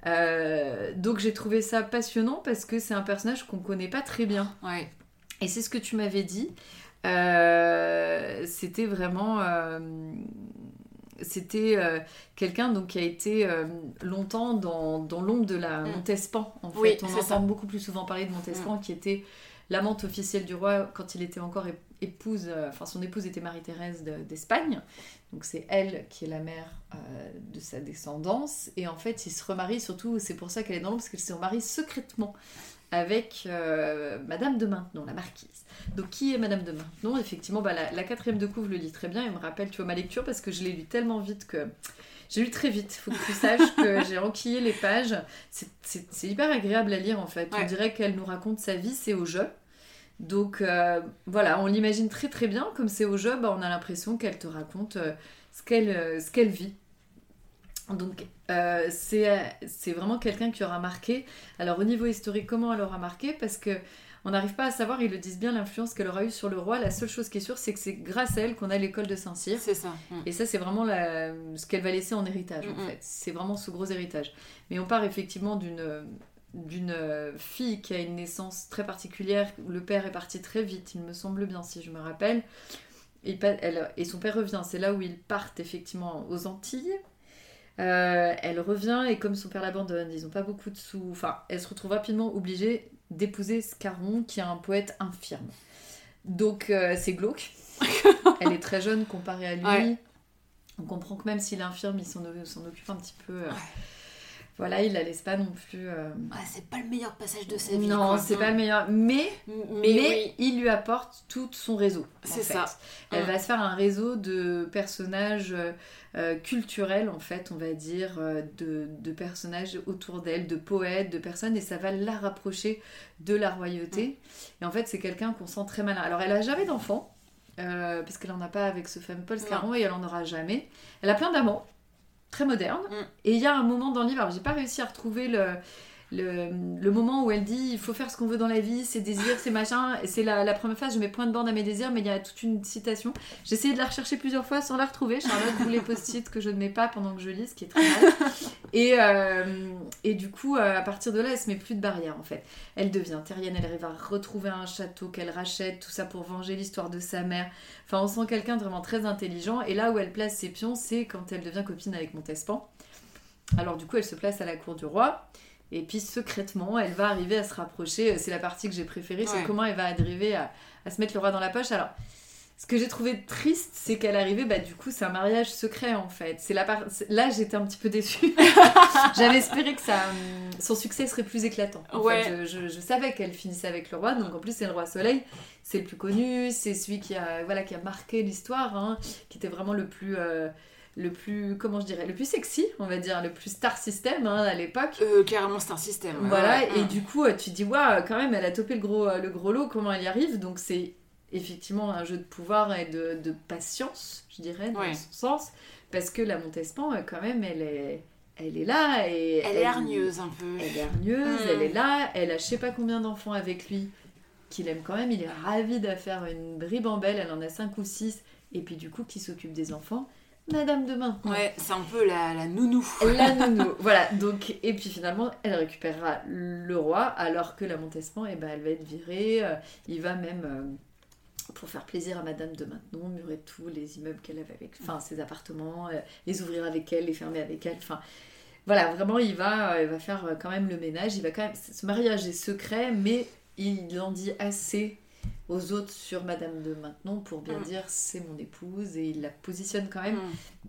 Euh, donc j'ai trouvé ça passionnant parce que c'est un personnage qu'on connaît pas très bien. Ouais. Et c'est ce que tu m'avais dit. Euh, c'était vraiment. euh, c'était quelqu'un donc qui a été longtemps dans, dans l'ombre de la Mm. Montespan. En fait, Oui, on entend ça. Mm. beaucoup plus souvent parler de Montespan, qui était l'amante officielle du roi quand il était encore ép- épouse. euh, Enfin, son épouse était Marie-Thérèse de- d'Espagne. Donc c'est elle qui est la mère euh, de sa descendance. Et en fait, il se remarie surtout. C'est pour ça qu'elle est dans l'ombre parce qu'elle se remarie secrètement avec euh, Madame de Maintenon, la marquise. Donc qui est Madame de Maintenon Effectivement, bah, la, la quatrième de couvre le lit très bien. Elle me rappelle, tu vois, ma lecture parce que je l'ai lu tellement vite que j'ai lu très vite. Faut que tu saches que j'ai enquillé les pages. C'est- hyper agréable à lire en fait. On dirait qu'elle nous raconte sa vie, c'est au jeu. Donc euh, voilà, on l'imagine très très bien. Comme c'est au jeu, bah, on a l'impression qu'elle te raconte euh, ce qu'elle euh, ce qu'elle vit. Donc c'est vraiment quelqu'un qui aura marqué. Alors au niveau historique, comment elle aura marqué? Parce que on n'arrive pas à savoir, ils le disent bien, l'influence qu'elle aura eue sur le roi. La seule chose qui est sûre, c'est que c'est grâce à elle qu'on a l'école de Saint-Cyr. C'est ça. Mm. Et ça, c'est vraiment la- ce qu'elle va laisser en héritage, en Mhm. fait. C'est vraiment ce gros héritage. Mais on part effectivement d'une d'une fille qui a une naissance très particulière. Le père est parti très vite, il me semble bien, si je me rappelle. Et, elle- et son père revient. C'est là où ils partent effectivement aux Antilles. Euh, elle revient et comme son père l'abandonne, ils n'ont pas beaucoup de sous. Enfin, elle se retrouve rapidement obligée d'épouser Scarron, qui est un poète infirme. Donc euh, c'est glauque. elle est très jeune comparée à lui. Ouais. On comprend que même s'il est infirme, il s'en s'en occupe un petit peu. euh, Ouais. Voilà, il la laisse pas non plus. euh, Ouais, c'est pas le meilleur passage de sa vie. Non, c'est Mm. pas le meilleur. Mais, Mais, mais, oui. il lui apporte tout son réseau. C'est ça. Elle Mm. va se faire un réseau de personnages euh, euh, culturels, en fait, on va dire, de, de personnages autour d'elle, de poètes, de personnes, et ça va la rapprocher de la royauté. Et en fait, c'est quelqu'un qu'on sent très malin. Alors, elle a jamais d'enfant, euh, parce qu'elle en a pas avec ce fameux Paul Scarron, et elle en aura jamais. Elle a plein d'amants, très modernes. Mm. Et il y a un moment dans le livre, alors j'ai pas réussi à retrouver le, le, moment où elle dit il faut faire ce qu'on veut dans la vie, c'est désir, c'est machin. Et c'est la, la première phase, je mets point de bande à mes désirs, mais il y a toute une citation. J'ai essayé de la rechercher plusieurs fois sans la retrouver. Charlotte vous les post-it que je ne mets pas pendant que je lis, ce qui est très mal. Et, euh, du coup, euh, à partir de là, elle se met plus de barrières en fait. Elle devient terrienne, elle arrive à retrouver un château qu'elle rachète, tout ça pour venger l'histoire de sa mère. Enfin, on sent quelqu'un de vraiment très intelligent. Et là où elle place ses pions, c'est quand elle devient copine avec Montespan. Alors du coup, elle se place à la cour du roi. Et puis secrètement, elle va arriver à se rapprocher. C'est la partie que j'ai préférée, c'est Ouais. comment elle va arriver à, à se mettre le roi dans la poche. Alors, ce que j'ai trouvé triste, c'est qu'elle arrivait, bah du coup, c'est un mariage secret en fait. C'est la part... Là, j'étais un petit peu déçue. J'avais espéré que ça, hum, son succès serait plus éclatant. En Ouais. fait, je, je- je savais qu'elle finissait avec le roi, donc en plus c'est le roi Soleil, c'est le plus connu, c'est celui qui a, voilà, qui a marqué l'histoire, hein, qui était vraiment le plus, euh, le plus, comment je dirais, le plus sexy, on va dire, le plus star system hein, à l'époque. Euh, carrément Star System. Voilà, ouais. et du coup, euh, tu te dis, waouh, quand même, elle a topé le gros, euh, le gros lot, comment elle y arrive? Donc, c'est effectivement un jeu de pouvoir et de, de patience, je dirais, dans son sens. Parce que la Montespan, euh, quand même, elle est, elle est là. Et Elle est hargneuse un peu. Elle est hargneuse, elle est là. Elle a je sais pas combien d'enfants avec lui, qu'il aime quand même. Il est ravi de faire une ribambelle. Elle en a cinq ou six. Et puis, du coup, qui s'occupe des enfants Madame de maintenant. Ouais, c'est un peu la, la nounou. La nounou, voilà. Donc, et puis finalement, elle récupérera le roi, alors que la Montespan, eh ben, elle va être virée. euh, il va même, euh, pour faire plaisir à Madame de Maintenon, murer tous les immeubles qu'elle avait avec, enfin, ses appartements, euh, les ouvrir avec elle, les fermer avec elle. Enfin, voilà, vraiment, il va, il va faire quand même le ménage. Il va quand même. Ce mariage est secret, mais il en dit assez aux autres sur Madame de Maintenon pour bien Mm. dire c'est mon épouse et il la positionne quand même. Mm.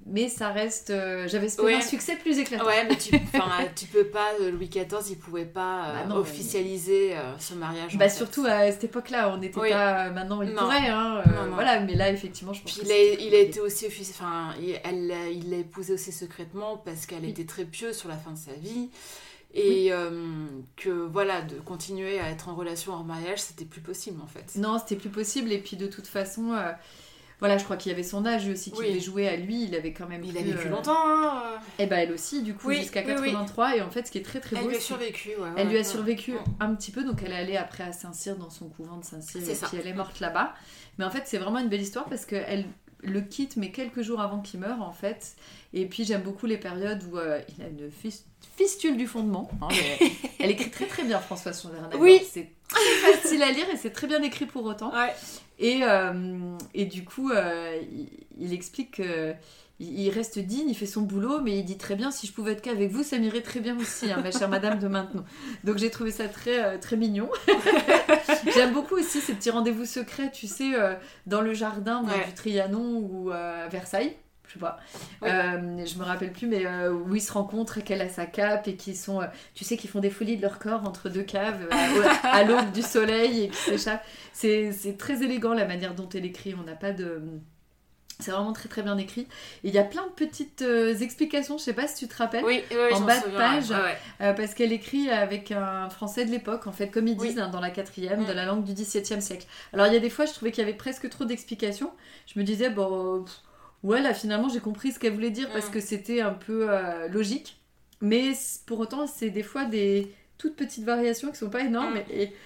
Mais ça reste. euh, J'avais espéré Ouais. un succès plus éclatant. Ouais, mais tu, peux pas, euh, Louis XIV, il pouvait pas euh, Bah non, officialiser euh, ce mariage. Bah surtout à cette époque-là, on n'était Oui. pas. Maintenant, il Non. pourrait, hein. Non. Voilà, mais là, effectivement, je pense Puis que il a, il a été aussi officiel, enfin, il- l'a- épousée aussi secrètement parce qu'elle Oui. était très pieuse sur la fin de sa vie. Et euh, que voilà, de continuer à être en relation hors mariage, c'était plus possible en fait. Non, c'était plus possible. Et puis de toute façon, euh, voilà, je crois qu'il y avait son âge aussi qui Oui. devait jouer à lui. Il avait quand même. Il a plus, vécu euh, longtemps, hein. Et bah elle aussi, du coup, Oui, jusqu'à oui, oui. 83. Et en fait, ce qui est très très Elle beau, lui a survécu. ouais, Elle ouais, lui a ouais. survécu un petit peu, donc elle est allée après à Saint-Cyr dans son couvent de Saint-Cyr et ça. puis elle est morte là-bas. Mais en fait, c'est vraiment une belle histoire parce qu'elle le quitte, mais quelques jours avant qu'il meure en fait. Et puis j'aime beaucoup les périodes où euh, il a une fis- fistule du fondement. hein, mais elle écrit très très bien, Françoise Chandler. Oui. C'est très facile à lire et c'est très bien écrit pour autant. Ouais. Et, euh, et du coup, euh, il, il explique que il il reste digne, il fait son boulot, mais il dit très bien si je pouvais être qu'avec vous, ça m'irait très bien aussi, hein, ma chère Madame de Maintenon. Donc j'ai trouvé ça très euh, très mignon. J'aime beaucoup aussi ces petits rendez-vous secrets, tu sais, euh, dans le jardin Ouais. du Trianon ou euh, à Versailles. Je sais pas. Oui. Euh, je me rappelle plus, mais euh, où ils se rencontrent et qu'elle a sa cape et qu'ils sont, euh, tu sais, qu'ils font des folies de leur corps entre deux caves à l'aube du soleil et qui s'échappent. C'est très élégant la manière dont elle écrit. On n'a pas de. C'est vraiment très très bien écrit. Et il y a plein de petites euh, explications, je sais pas si tu te rappelles, Oui, oui, En bas de page, ouais, ouais. euh, parce qu'elle écrit avec un français de l'époque, en fait, comme ils Oui. disent hein, dans la quatrième, Mm. de la langue du XVIIe siècle. Alors il y a des fois, je trouvais qu'il y avait presque trop d'explications. Je me disais, bon, pff, ouais, là finalement j'ai compris ce qu'elle voulait dire parce Mm. que c'était un peu euh, logique. Mais pour autant, c'est des fois des toutes petites variations qui sont pas énormes Mm. et, et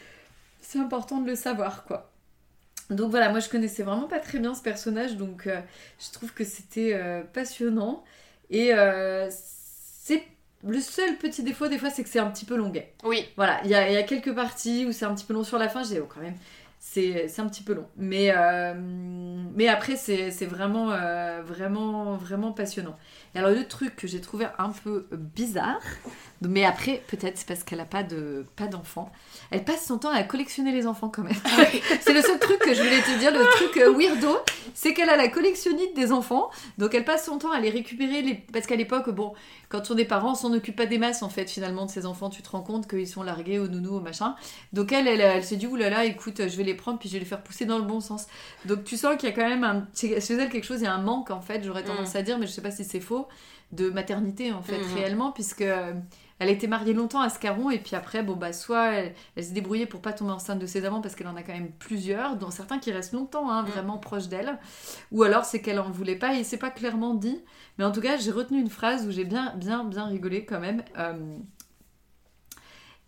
c'est important de le savoir, quoi. Donc voilà, moi je connaissais vraiment pas très bien ce personnage, donc euh, je trouve que c'était euh, passionnant. Et euh, c'est le seul petit défaut des fois, c'est que c'est un petit peu longuet. Oui, Voilà, il y a, il y a quelques parties où c'est un petit peu long sur la fin, je dis oh quand même, c'est un petit peu long. Mais, mais après, c'est c'est vraiment, vraiment, vraiment passionnant. Et alors le truc que j'ai trouvé un peu bizarre, mais après peut-être c'est parce qu'elle a pas de pas d'enfants, elle passe son temps à collectionner les enfants quand même. c'est le seul truc que je voulais te dire, le truc euh, weirdo, c'est qu'elle a la collectionnite des enfants, donc elle passe son temps à les récupérer, les... parce qu'à l'époque, bon, quand on est parents, on s'en occupe pas des masses en fait finalement de ces enfants, tu te rends compte qu'ils sont largués au nounou, au machin. Donc elle, elle, elle s'est dit, oulala, écoute, je vais les prendre puis je vais les faire pousser dans le bon sens. Donc tu sens qu'il y a quand même un... chez chez elle quelque chose, il y a un manque en fait, j'aurais tendance à dire, mais je sais pas si c'est faux, de maternité en fait Mhm. réellement, puisque... euh, Elle a été mariée longtemps à Scarron et puis après, bon bah soit elle, elle s'est débrouillée pour pas tomber enceinte de ses amants parce qu'elle en a quand même plusieurs, dont certains qui restent longtemps, hein, Mm. vraiment proches d'elle, ou alors c'est qu'elle en voulait pas et c'est pas clairement dit. Mais en tout cas, j'ai retenu une phrase où j'ai bien, bien, bien rigolé quand même. Euh,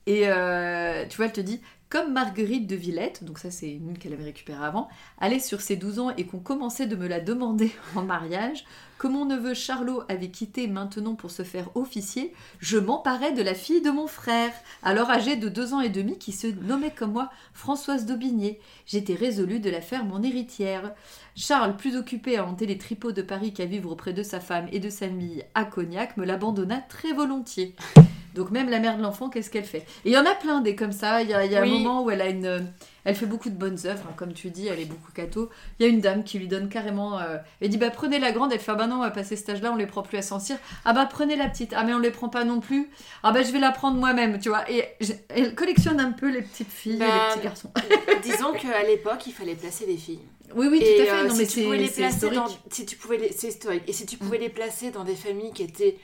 Et euh, tu vois, elle te dit comme Marguerite de Villette, donc ça c'est une qu'elle avait récupérée avant, allait sur ses 12 ans et qu'on commençait de me la demander en mariage, que mon neveu Charlot avait quitté maintenant pour se faire officier, je m'emparais de la fille de mon frère, alors âgée de 2 ans et demi, qui se nommait comme moi Françoise d'Aubigné. J'étais résolue de la faire mon héritière. Charles, plus occupé à hanter les tripots de Paris qu'à vivre auprès de sa femme et de sa famille à Cognac, me l'abandonna très volontiers. Donc même la mère de l'enfant, qu'est-ce qu'elle fait? Et il y en a plein des comme ça. Il y a, il y a Oui. un moment où elle a une, elle fait beaucoup de bonnes œuvres, hein, comme tu dis, elle est beaucoup cato. Il y a une dame qui lui donne carrément, euh, elle dit bah prenez la grande, elle fait ah bah non, on va passer cet âge-là, on les prend plus à Saint-Cyr. Ah bah prenez la petite, ah mais on les prend pas non plus. Ah bah je vais la prendre moi-même, tu vois. Et je- elle collectionne un peu les petites filles et Bah, les petits garçons. Disons qu'à l'époque, il fallait placer des filles. Oui oui, et tout à fait. euh, non si mais tu pouvais les placer dans, si tu pouvais les, c'est historique. Et si tu pouvais les placer dans des familles qui étaient,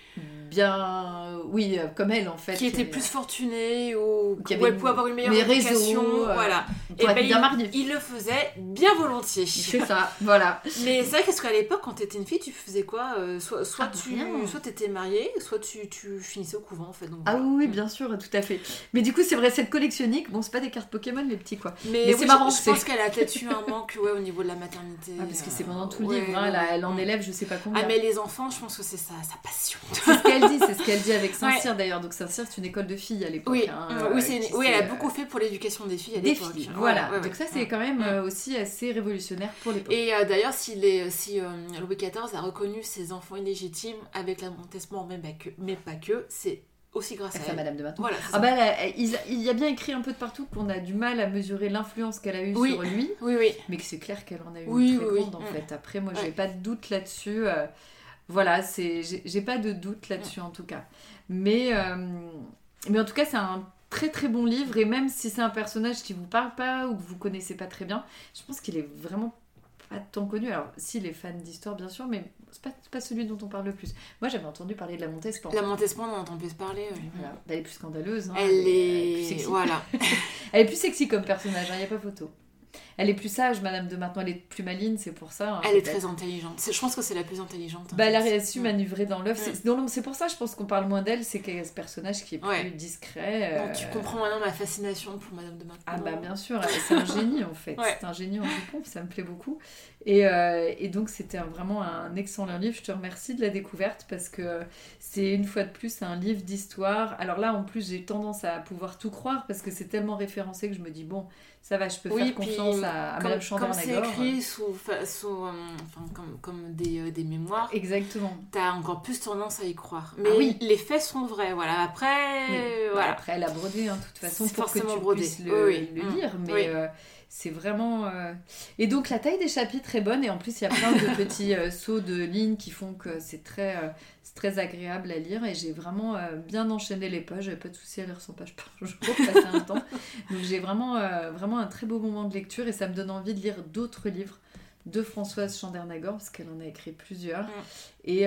Bien, oui, euh, comme elle en fait. qui étaient euh, plus fortunées ou Qui elles pouvaient avoir une meilleure éducation, réseaux, euh, voilà. Et être ben, bien il, il le faisait bien volontiers. C'est ça, voilà. Mais c'est vrai qu'est-ce qu'à l'époque, quand t'étais une fille, tu faisais quoi Euh, Soit, soit Ah, tu, rien. soit t'étais mariée, soit tu, tu finissais au couvent en fait. Donc, Ah voilà. oui, oui, bien sûr, tout à fait. Mais du coup, c'est vrai, cette collectionnique, bon, c'est pas des cartes Pokémon, les petits, quoi. Mais, Mais oui, c'est marrant, Je, je pense qu'elle a peut-être eu un manque ouais, au niveau de la maternité. Ah, parce que c'est pendant tout le ouais, livre, hein, elle, en élève je sais pas combien. Ah, mais les enfants, je pense que c'est sa, sa passion. C'est ce qu'elle dit, c'est ce qu'elle dit avec Saint-Cyr d'ailleurs. Donc Saint-Cyr, c'est une école de filles à l'époque. Oui, hein, euh, euh, oui, elle a beaucoup fait pour l'éducation des filles à Des l'époque. filles, Ouais, voilà. ouais, ouais. Donc ça, c'est quand même euh, aussi assez révolutionnaire pour l'époque. Et euh, d'ailleurs, si, les, si Louis XIV a reconnu ses enfants illégitimes avec la Montespan, mais, pas que- mais pas que, c'est aussi grâce à elle. Madame de Maintenon. Voilà, Ah bah, là, il, il y a bien écrit un peu de partout qu'on a du mal à mesurer l'influence qu'elle a eue Oui. sur lui, Oui, oui. mais que c'est clair qu'elle en a eu Oui, une très oui, oui. grande en Mm. fait. Après, moi, j'ai pas de doute là-dessus. euh, voilà, c'est, j'ai pas de doute là-dessus en tout cas. Mais, euh, mais en tout cas, c'est un très très bon livre et même si c'est un personnage qui vous parle pas ou que vous connaissez pas très bien, je pense qu'il est vraiment pas tant connu. Alors, si les fans d'histoire, bien sûr, mais c'est pas, pas celui dont on parle le plus. Moi, j'avais entendu parler de la Montespan. La Montespan, on entend plus parler. oui. Voilà. Elle est plus scandaleuse. hein, Elle plus est. sexy. Voilà. Elle est plus sexy comme personnage, il n'y a pas photo. Elle est plus sage, Madame de Maintenon, elle est plus maligne, c'est pour ça. hein, Elle est très intelligente. Je pense que c'est la plus intelligente. en Bah, elle a Mm. manœuvrer dans l'œuf. Mm. C'est pour ça, je pense qu'on parle moins d'elle, c'est qu'elle a ce personnage qui est plus Ouais. discret. Euh, tu comprends maintenant ma fascination pour Madame de Maintenon. Ah bah bien sûr, c'est un génie en fait. Ouais. C'est un génie en jupon, ça me plaît beaucoup. Et, euh, et donc c'était vraiment un excellent livre. Je te remercie de la découverte parce que c'est une fois de plus un livre d'histoire. Alors là en plus j'ai tendance à pouvoir tout croire parce que c'est tellement référencé que je me dis bon ça va, je peux Oui, faire puis, confiance à, à comme, Madame comme c'est écrit sous, fa- sous, euh, enfin, comme, comme des, euh, des mémoires, Exactement. t'as encore plus tendance à y croire. Mais Ah oui. les faits sont vrais, voilà. Après, Oui. Bah, voilà. après, elle a brodé, hein, de toute façon, C'est pour que forcément tu brodé. puisses le, le Mm. lire. Mais euh, c'est vraiment... euh, Et donc, la taille des chapitres est bonne. Et en plus, il y a plein de petits euh, sauts de lignes qui font que c'est très, euh, très agréable à lire. Et j'ai vraiment bien enchaîné les pages. J'avais pas de souci à lire 100 pages par jour, passer un temps. Donc, j'ai vraiment, vraiment un très beau moment de lecture. Et ça me donne envie de lire d'autres livres de Françoise Chandernagor, parce qu'elle en a écrit plusieurs. Et...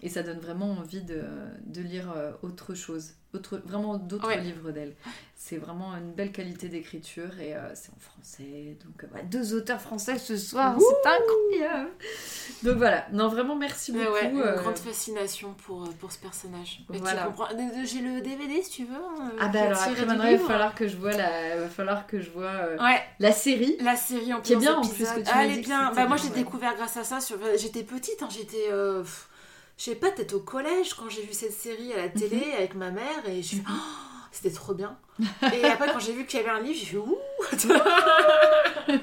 et ça donne vraiment envie de, de lire autre chose, autre, vraiment d'autres Ouais. livres d'elle. C'est vraiment une belle qualité d'écriture et euh, c'est en français. Donc, euh, ouais, deux auteurs français ce soir, c'est incroyable! Donc voilà, non, vraiment merci beaucoup. ouais, une euh, grande fascination pour, euh, pour ce personnage. Voilà. comprends- J'ai le DVD si tu veux. hein, Ah bah alors après maintenant il va falloir que je vois la, va falloir que je vois Ouais, la série. la série en Qui est bien, en plus, que tu Ah, elle est bien. Bah, moi j'ai découvert grâce à ça. Sur... J'étais petite, hein, j'étais. pff, Je sais pas, peut-être au collège quand j'ai vu cette série à la télé Mhm. avec ma mère et je suis. Oh, c'était trop bien. Et après, quand j'ai vu qu'il y avait un livre, j'ai fait ouh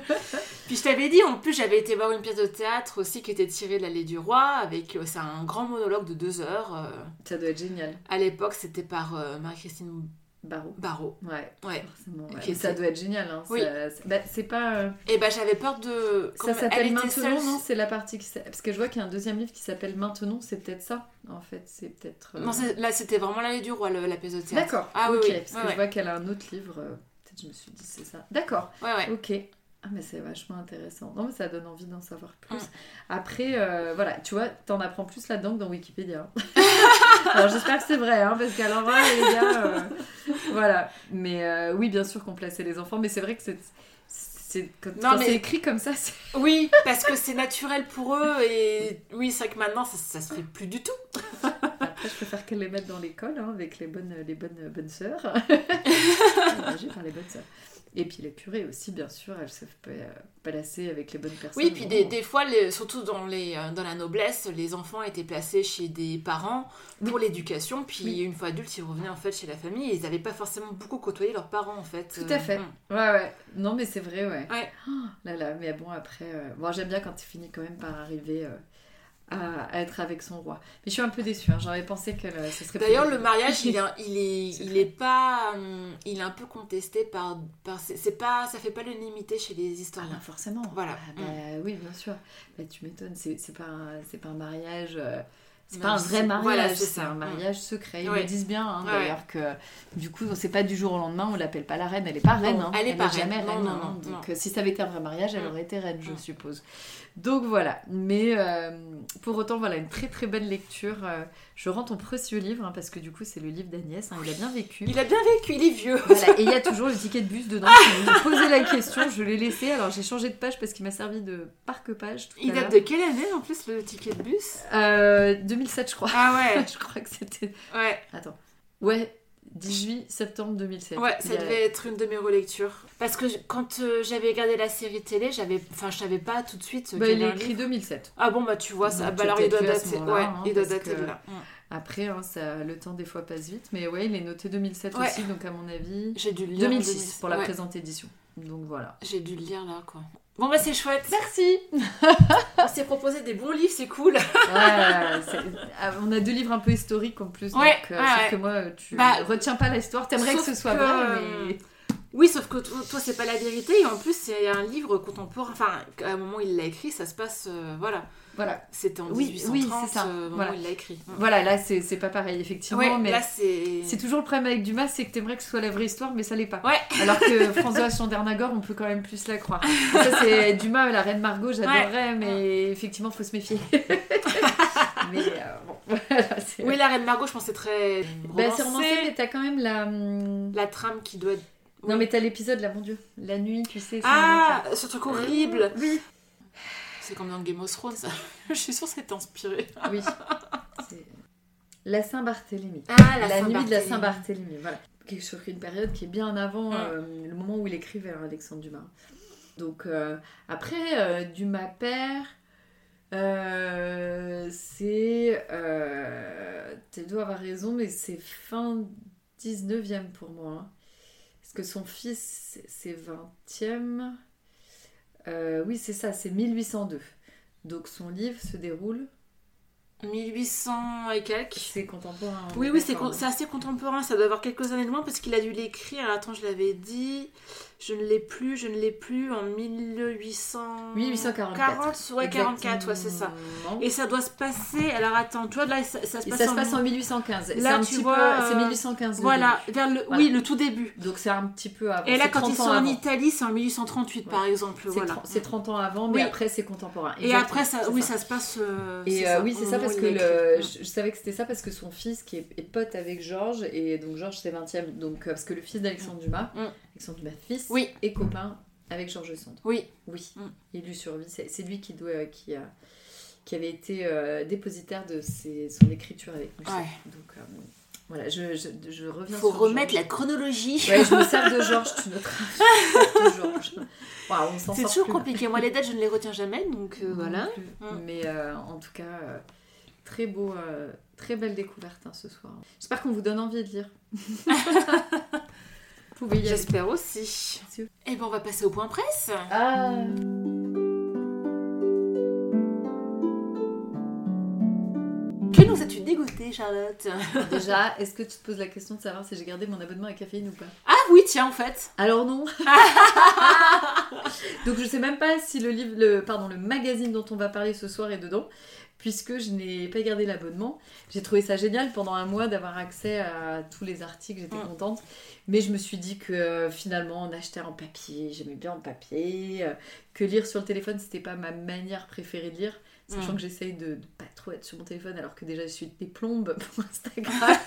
Puis je t'avais dit, en plus, j'avais été voir une pièce de théâtre aussi qui était tirée de l'Allée du Roi, avec. euh, C'est un grand monologue de deux heures. euh, Ça doit être génial. À l'époque, c'était par euh, Marie-Christine Barreau. Barraud. Ouais, Ouais. forcément. ouais. Ça doit être génial. Hein. Oui. Bah, c'est pas. euh, Et bah, j'avais peur de. Ça s'appelle Maintenant, non C'est la partie qui Parce que je vois qu'il y a un deuxième livre qui s'appelle Maintenant, c'est peut-être ça, en fait. C'est peut-être... euh, Non, là, c'était vraiment l'Allée du Roi, le- la pièce de théâtre. D'accord, Ah oui, oui. Parce que je vois qu'elle a un autre livre. euh, Peut-être je me suis dit c'est ça. D'accord, Ouais, ouais. ok. Ah mais c'est vachement intéressant. Non mais ça donne envie d'en savoir plus. Mm. Après, euh, voilà, tu vois, t'en apprends plus là-dedans que dans Wikipédia. alors j'espère que c'est vrai, hein, parce qu'alors là, les gars, euh, voilà. Mais euh, oui, bien sûr qu'on plaçait les enfants, mais c'est vrai que c'est... Quand, Non, quand mais- c'est écrit comme ça, c'est... Oui, parce que c'est naturel pour eux et oui, c'est vrai que maintenant ça, ça se fait plus du tout. après, je préfère qu'elle les mette dans l'école hein, avec les bonnes, les bonnes, bonnes sœurs. Par les bonnes sœurs. Et puis les purées aussi, bien sûr, elles savent pas, pas lasser avec les bonnes personnes. Oui, puis des, des fois, les- surtout dans, les, euh, dans la noblesse, les enfants étaient placés chez des parents pour l'éducation, puis Oui. une fois adultes, ils revenaient en fait chez la famille et ils n'avaient pas forcément beaucoup côtoyé leurs parents en fait. Tout à Euh, fait. mm. Ouais, ouais. Non, mais c'est vrai, ouais. Ouais. Oh, là, là, mais bon, après. euh, Bon, j'aime bien quand il finit quand même par arriver euh, à, à être avec son roi. Mais je suis un peu déçue, hein. j'aurais pensé que euh, ce serait. D'ailleurs, le mariage, il est, il est, il pas, hum, il est un peu contesté par, par c'est pas, ça fait pas l'unanimité chez les Ah, historiens. bah, forcément. Voilà. Ah, bah, Oui, bien sûr. Bah, tu m'étonnes, c'est pas, un- c'est pas un mariage. euh, C'est pas un vrai mariage, voilà, c'est un mariage secret. Ils Ouais. le disent bien, hein, Ouais, d'ailleurs, que du coup, c'est pas du jour au lendemain, on l'appelle pas la reine, elle est pas reine. hein. elle est pas reine. jamais reine. non, hein. non, Donc, euh, si ça avait été un vrai mariage, elle Mm. aurait été reine, je Mm. suppose. Donc voilà. Mais euh, pour autant, voilà, une très très belle lecture. Euh, je rends ton précieux livre, hein, parce que du coup, c'est le livre d'Agnès, hein, il a bien vécu. Il a bien vécu, il est vieux. Voilà, et il y a toujours le ticket de bus dedans. Vous me posez la question, je l'ai laissé. Alors j'ai changé de page parce qu'il m'a servi de parque-page Il date de quelle année en plus le ticket de bus? Euh, 2007, je crois. Ah ouais, je crois que c'était. ouais, Attends. Ouais, 18 septembre 2007. ouais, ça a- devait être une de mes relectures. Parce que quand euh, j'avais regardé la série télé, j'avais, enfin, je savais pas tout de suite. Bah, qu'il il est écrit livre. 2007. Ah bon bah tu vois ça. Donc, Bah alors il doit dater. moment-là, Ouais, hein, il doit parce dater que- de là. Mm. Après, hein, ça, le temps des fois passe vite. Mais ouais, il est noté 2007 Ouais. aussi, donc à mon avis. J'ai dû le lire. en 2006 pour la ouais, présente édition. Donc voilà. J'ai dû le lire là quoi. Bon bah c'est chouette. Merci On s'est proposé des bons livres, c'est cool. Ouais, ah, On a deux livres un peu historiques en plus. Ouais, donc, euh, ouais, sauf que moi, tu Bah, retiens pas l'histoire. T'aimerais que ce soit que, vrai, euh, mais. Oui, sauf que toi, c'est pas la vérité et en plus c'est un livre contemporain. Enfin, à un moment où il l'a écrit, ça se passe. euh, voilà. Voilà. C'était en Oui, 1830, oui, c'est ça. euh, Voilà. où il l'a écrit. Voilà, là, c'est c'est pas pareil, effectivement. Ouais, mais là c'est. c'est toujours le problème avec Dumas, c'est que t'aimerais que ce soit la vraie histoire, mais ça l'est pas. Ouais. Alors que François Chandernagor, on peut quand même plus la croire. Et ça, c'est Dumas, la reine Margot, j'adorerais, mais effectivement, faut se méfier. mais euh, bon, voilà. c'est- Oui, la reine Margot, je pensais très. Bah, c'est romancé, mais t'as quand même la. hum, La trame qui doit. Non, mais t'as l'épisode, là, mon dieu. La nuit, tu sais. c'est Ah, ce truc horrible. Oui. C'est comme dans Game of Thrones, ça. Je suis sûre que c'est inspiré. Oui. La Saint-Barthélemy. Ah, La, nuit de la Saint-Barthélemy, voilà. Chose, une période qui est bien avant Mm. euh, le moment où il écrivait hein, Alexandre Dumas. Donc euh, après euh, Dumas père, euh, c'est tu dois avoir raison, mais c'est fin 19e pour moi. hein. Parce que son fils c'est 20e. Euh, oui, c'est ça, c'est 1802. Donc son livre se déroule, 1800 et quelques. c'est contemporain. on Oui, oui, c'est d'accord, con- c'est assez contemporain. Ça doit avoir quelques années de moins parce qu'il a dû l'écrire. Attends, je l'avais dit. Je ne l'ai plus, je ne l'ai plus en 1800. 1844. 40, ouais, 44, ouais, c'est ça. Et ça doit se passer. Alors attends, tu vois, là, ça, ça se Et passe, ça se en... passe en 1815. C'est Là, un tu petit vois, c'est euh, 1815. le Voilà, vers le, Voilà. oui, le tout début. Donc c'est un petit peu avant. Et là, quand 30 ils sont en. Italie, c'est en 1838, par exemple. C'est Voilà. tr- c'est 30 ans avant, mais Oui. après c'est contemporain. Et Exactement, après, ça, oui, ça, se passe. euh, Et euh, ça, oui, c'est ça moment parce que le... je, savais que c'était ça parce que son fils qui est, pote avec Georges et donc Georges c'est 20e donc euh, parce que le fils d'Alexandre Dumas, Mm. Alexandre Dumas fils Oui. est copain avec Georges Sand. Oui, Oui, Mm. il lui survit. C'est lui qui doit qui a qui avait été euh, dépositaire de ses- son écriture avec Musset. Ouais. Donc euh, voilà, je, je, je reviens faut sur remettre la chronologie. Ouais, je me sers de Georges, tu noteras. Georges. S'en C'est toujours compliqué. Moi, les dates, je ne les retiens jamais, donc euh, voilà. plus. Mm. Mais euh, en tout cas, euh, très beau, euh, très belle découverte hein, ce soir. J'espère qu'on vous donne envie de lire. Vous pouvez y aller. J'espère aussi. Et ben, on va passer au point presse. Ah Que nous as-tu dégoté, Charlotte Déjà, est-ce que tu te poses la question de savoir si j'ai gardé mon abonnement à caféine ou pas? Ah oui, tiens, en fait. Alors non. Donc je sais même pas si le livre, le, pardon, le magazine dont on va parler ce soir est dedans, puisque je n'ai pas gardé l'abonnement. J'ai trouvé ça génial pendant un mois d'avoir accès à tous les articles, j'étais Mm. contente. Mais je me suis dit que finalement on achetait en papier, j'aimais bien en papier, euh, que lire sur le téléphone c'était pas ma manière préférée de lire. Sachant Mm. que j'essaye de, de pas trop être sur mon téléphone alors que déjà je suis des plombes pour Instagram.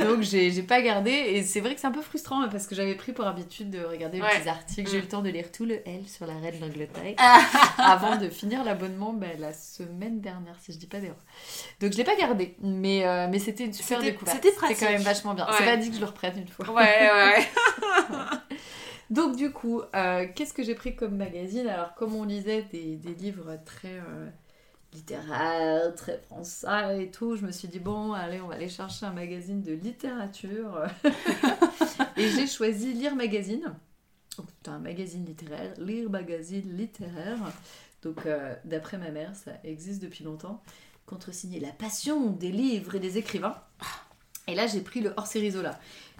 Donc j'ai pas gardé et c'est vrai que c'est un peu frustrant hein, parce que j'avais pris pour habitude de regarder les petits articles. J'ai eu Mm. le temps de lire tout le L sur la reine d'Angleterre Ah. avant de finir l'abonnement ben, la semaine dernière si je dis pas d'erreur. Donc je l'ai pas gardé mais, euh, mais c'était une super découverte. c'était quand même vachement bien. C'est pas dit que je le reprenne une fois. Ouais, ouais. Donc du coup, euh, qu'est-ce que j'ai pris comme magazine? Alors comme on lisait des, livres très euh, littéraires, très français et tout, je me suis dit bon, allez, on va aller chercher un magazine de littérature. et j'ai choisi Lire Magazine. Donc c'est un magazine littéraire, Lire Magazine littéraire. Donc euh, d'après ma mère, ça existe depuis longtemps. Contresigné La passion des livres et des écrivains. Et là, j'ai pris le hors-série.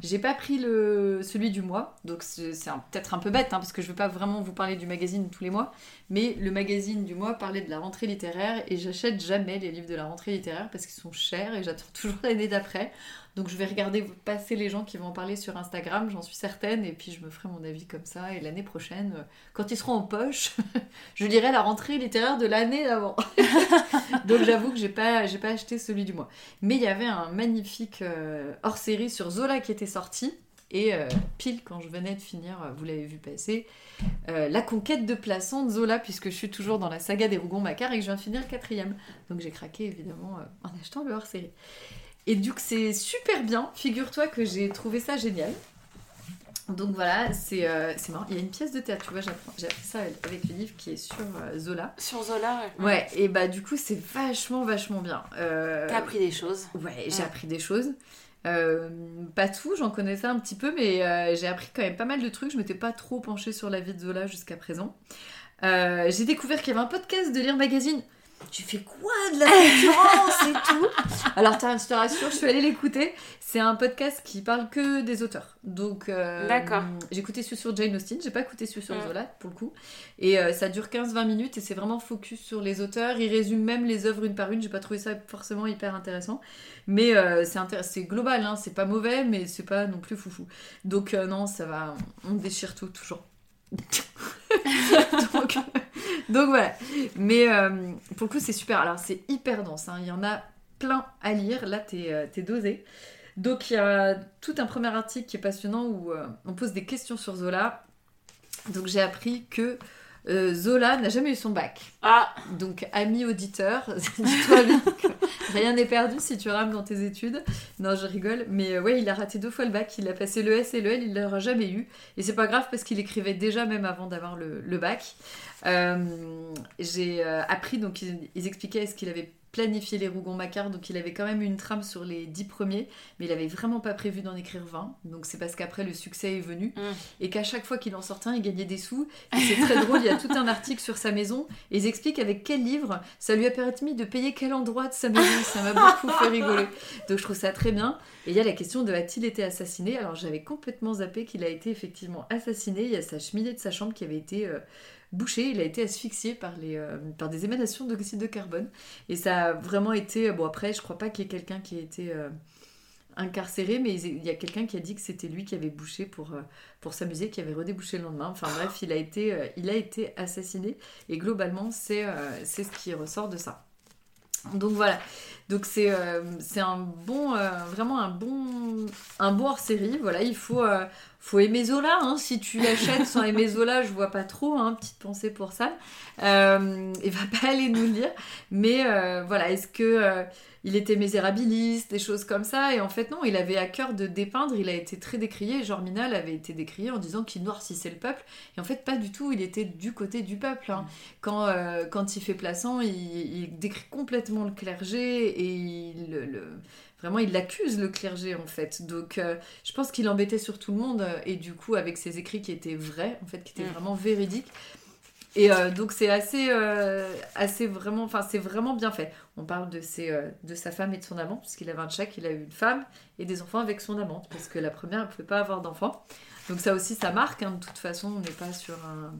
J'ai pas pris le celui du mois, donc c'est peut-être un peu bête, hein, parce que je veux pas vraiment vous parler du magazine tous les mois, mais le magazine du mois parlait de la rentrée littéraire, et j'achète jamais les livres de la rentrée littéraire parce qu'ils sont chers, et j'attends toujours l'année d'après. Donc je vais regarder passer les gens qui vont en parler sur Instagram, j'en suis certaine, et puis je me ferai mon avis comme ça, et l'année prochaine, euh, quand ils seront en poche, je lirai la rentrée littéraire de l'année d'avant. donc j'avoue que j'ai pas, pas acheté celui du mois. Mais il y avait un magnifique euh, hors-série sur Zola qui était sorti. Et euh, pile quand je venais de finir, euh, vous l'avez vu passer, euh, La conquête de Plassans de Zola, puisque je suis toujours dans la saga des Rougon-Macquart et que je viens de finir le quatrième. Donc j'ai craqué évidemment euh, en achetant le hors-série. Et du coup c'est super bien, figure-toi que j'ai trouvé ça génial. Donc voilà, c'est marrant. Il y a une pièce de théâtre, tu vois, j'apprends- j'ai appris ça avec le livre qui est sur Zola. Sur Zola, ouais. Ouais, et bah du coup c'est vachement vachement bien. T'as appris des choses. Ouais, j'ai Ouais. appris des choses. Euh, pas tout, j'en connaissais un petit peu, mais euh, j'ai appris quand même pas mal de trucs. Je m'étais pas trop penchée sur la vie de Zola jusqu'à présent. Euh, j'ai découvert qu'il y avait un podcast de Lire Magazine. Tu fais quoi de la concurrence et tout Alors, t'as- je te rassure, je suis allée l'écouter. C'est un podcast qui parle que des auteurs. Donc, euh, D'accord. j'ai écouté celui sur Jane Austen, j'ai pas écouté celui sur Mm. Zola pour le coup. Et euh, ça dure 15-20 minutes et c'est vraiment focus sur les auteurs. Il résume même les œuvres une par une. J'ai pas trouvé ça forcément hyper intéressant. Mais euh, c'est intér- c'est global, hein. c'est pas mauvais, mais c'est pas non plus foufou. Donc, euh, non, ça va, on déchire tout, toujours. donc, voilà. Mais euh, pour le coup, c'est super. Alors, c'est hyper dense. hein. Il y en a plein à lire. Là, t'es euh, t'es dosé. Donc, il y a tout un premier article qui est passionnant où euh, on pose des questions sur Zola. Donc, j'ai appris que euh, Zola n'a jamais eu son bac. Ah, Donc, ami auditeur, dis-toi bien que rien n'est perdu si tu rames dans tes études. Non, je rigole. Mais euh, ouais, il a raté deux fois le bac. Il a passé le S et le L, il l'aura jamais eu. Et c'est pas grave parce qu'il écrivait déjà même avant d'avoir le, le bac. Euh, J'ai appris, donc ils, ils expliquaient ce qu'il avait planifié les Rougon-Macquart, donc il avait quand même une trame sur les 10 premiers, mais il avait vraiment pas prévu d'en écrire 20. Donc c'est parce qu'après le succès est venu Mm. et qu'à chaque fois qu'il en sortait un, il gagnait des sous. Et c'est très drôle, il y a tout un article sur sa maison et ils expliquent avec quel livre ça lui a permis de payer quel endroit de sa maison. Ça m'a beaucoup fait rigoler. Donc je trouve ça très bien. Et il y a la question de a-t-il été assassiné? Alors j'avais complètement zappé qu'il a été effectivement assassiné. Il y a sa cheminée de sa chambre qui avait été euh, bouchée. Il a été asphyxié par, les, euh, par des émanations d'oxyde de carbone. Et ça a vraiment été. Bon, après, je crois pas qu'il y ait quelqu'un qui ait été. euh, incarcéré, mais il y a quelqu'un qui a dit que c'était lui qui avait bouché pour, euh, s'amuser, qui avait redébouché le lendemain. Enfin bref, il a été, euh, assassiné et globalement, c'est euh, ce qui ressort de ça. Donc voilà, donc c'est euh, euh, vraiment un bon, un bon hors-série. Voilà, il faut, euh, faut aimer Zola. hein. Si tu l'achètes sans aimer Zola, je vois pas trop. Hein, petite pensée pour ça. Euh, il va pas aller nous lire. Mais euh, voilà, est-ce que euh, il était misérabiliste, des choses comme ça? Et en fait, non, il avait à cœur de dépeindre. Il a été très décrié. Jean Minal avait été décrié en disant qu'il noircissait le peuple. Et en fait, pas du tout. Il était du côté du peuple. hein. Quand, quand il fait Plassans, il, décrit complètement le clergé et il le- Vraiment, il accuse le clergé en fait. Donc, euh, je pense qu'il embêtait sur tout le monde euh, et du coup, avec ses écrits qui étaient vrais, en fait, qui étaient Mm. vraiment véridiques. Et euh, donc, c'est assez, euh, assez vraiment, enfin, c'est vraiment bien fait. On parle de, ses, de sa femme et de son amant, puisqu'il avait un tchèque, il a eu une femme et des enfants avec son amante, parce que la première, elle ne pouvait pas avoir d'enfants. Donc, ça aussi, ça marque. hein. De toute façon, on n'est pas sur un.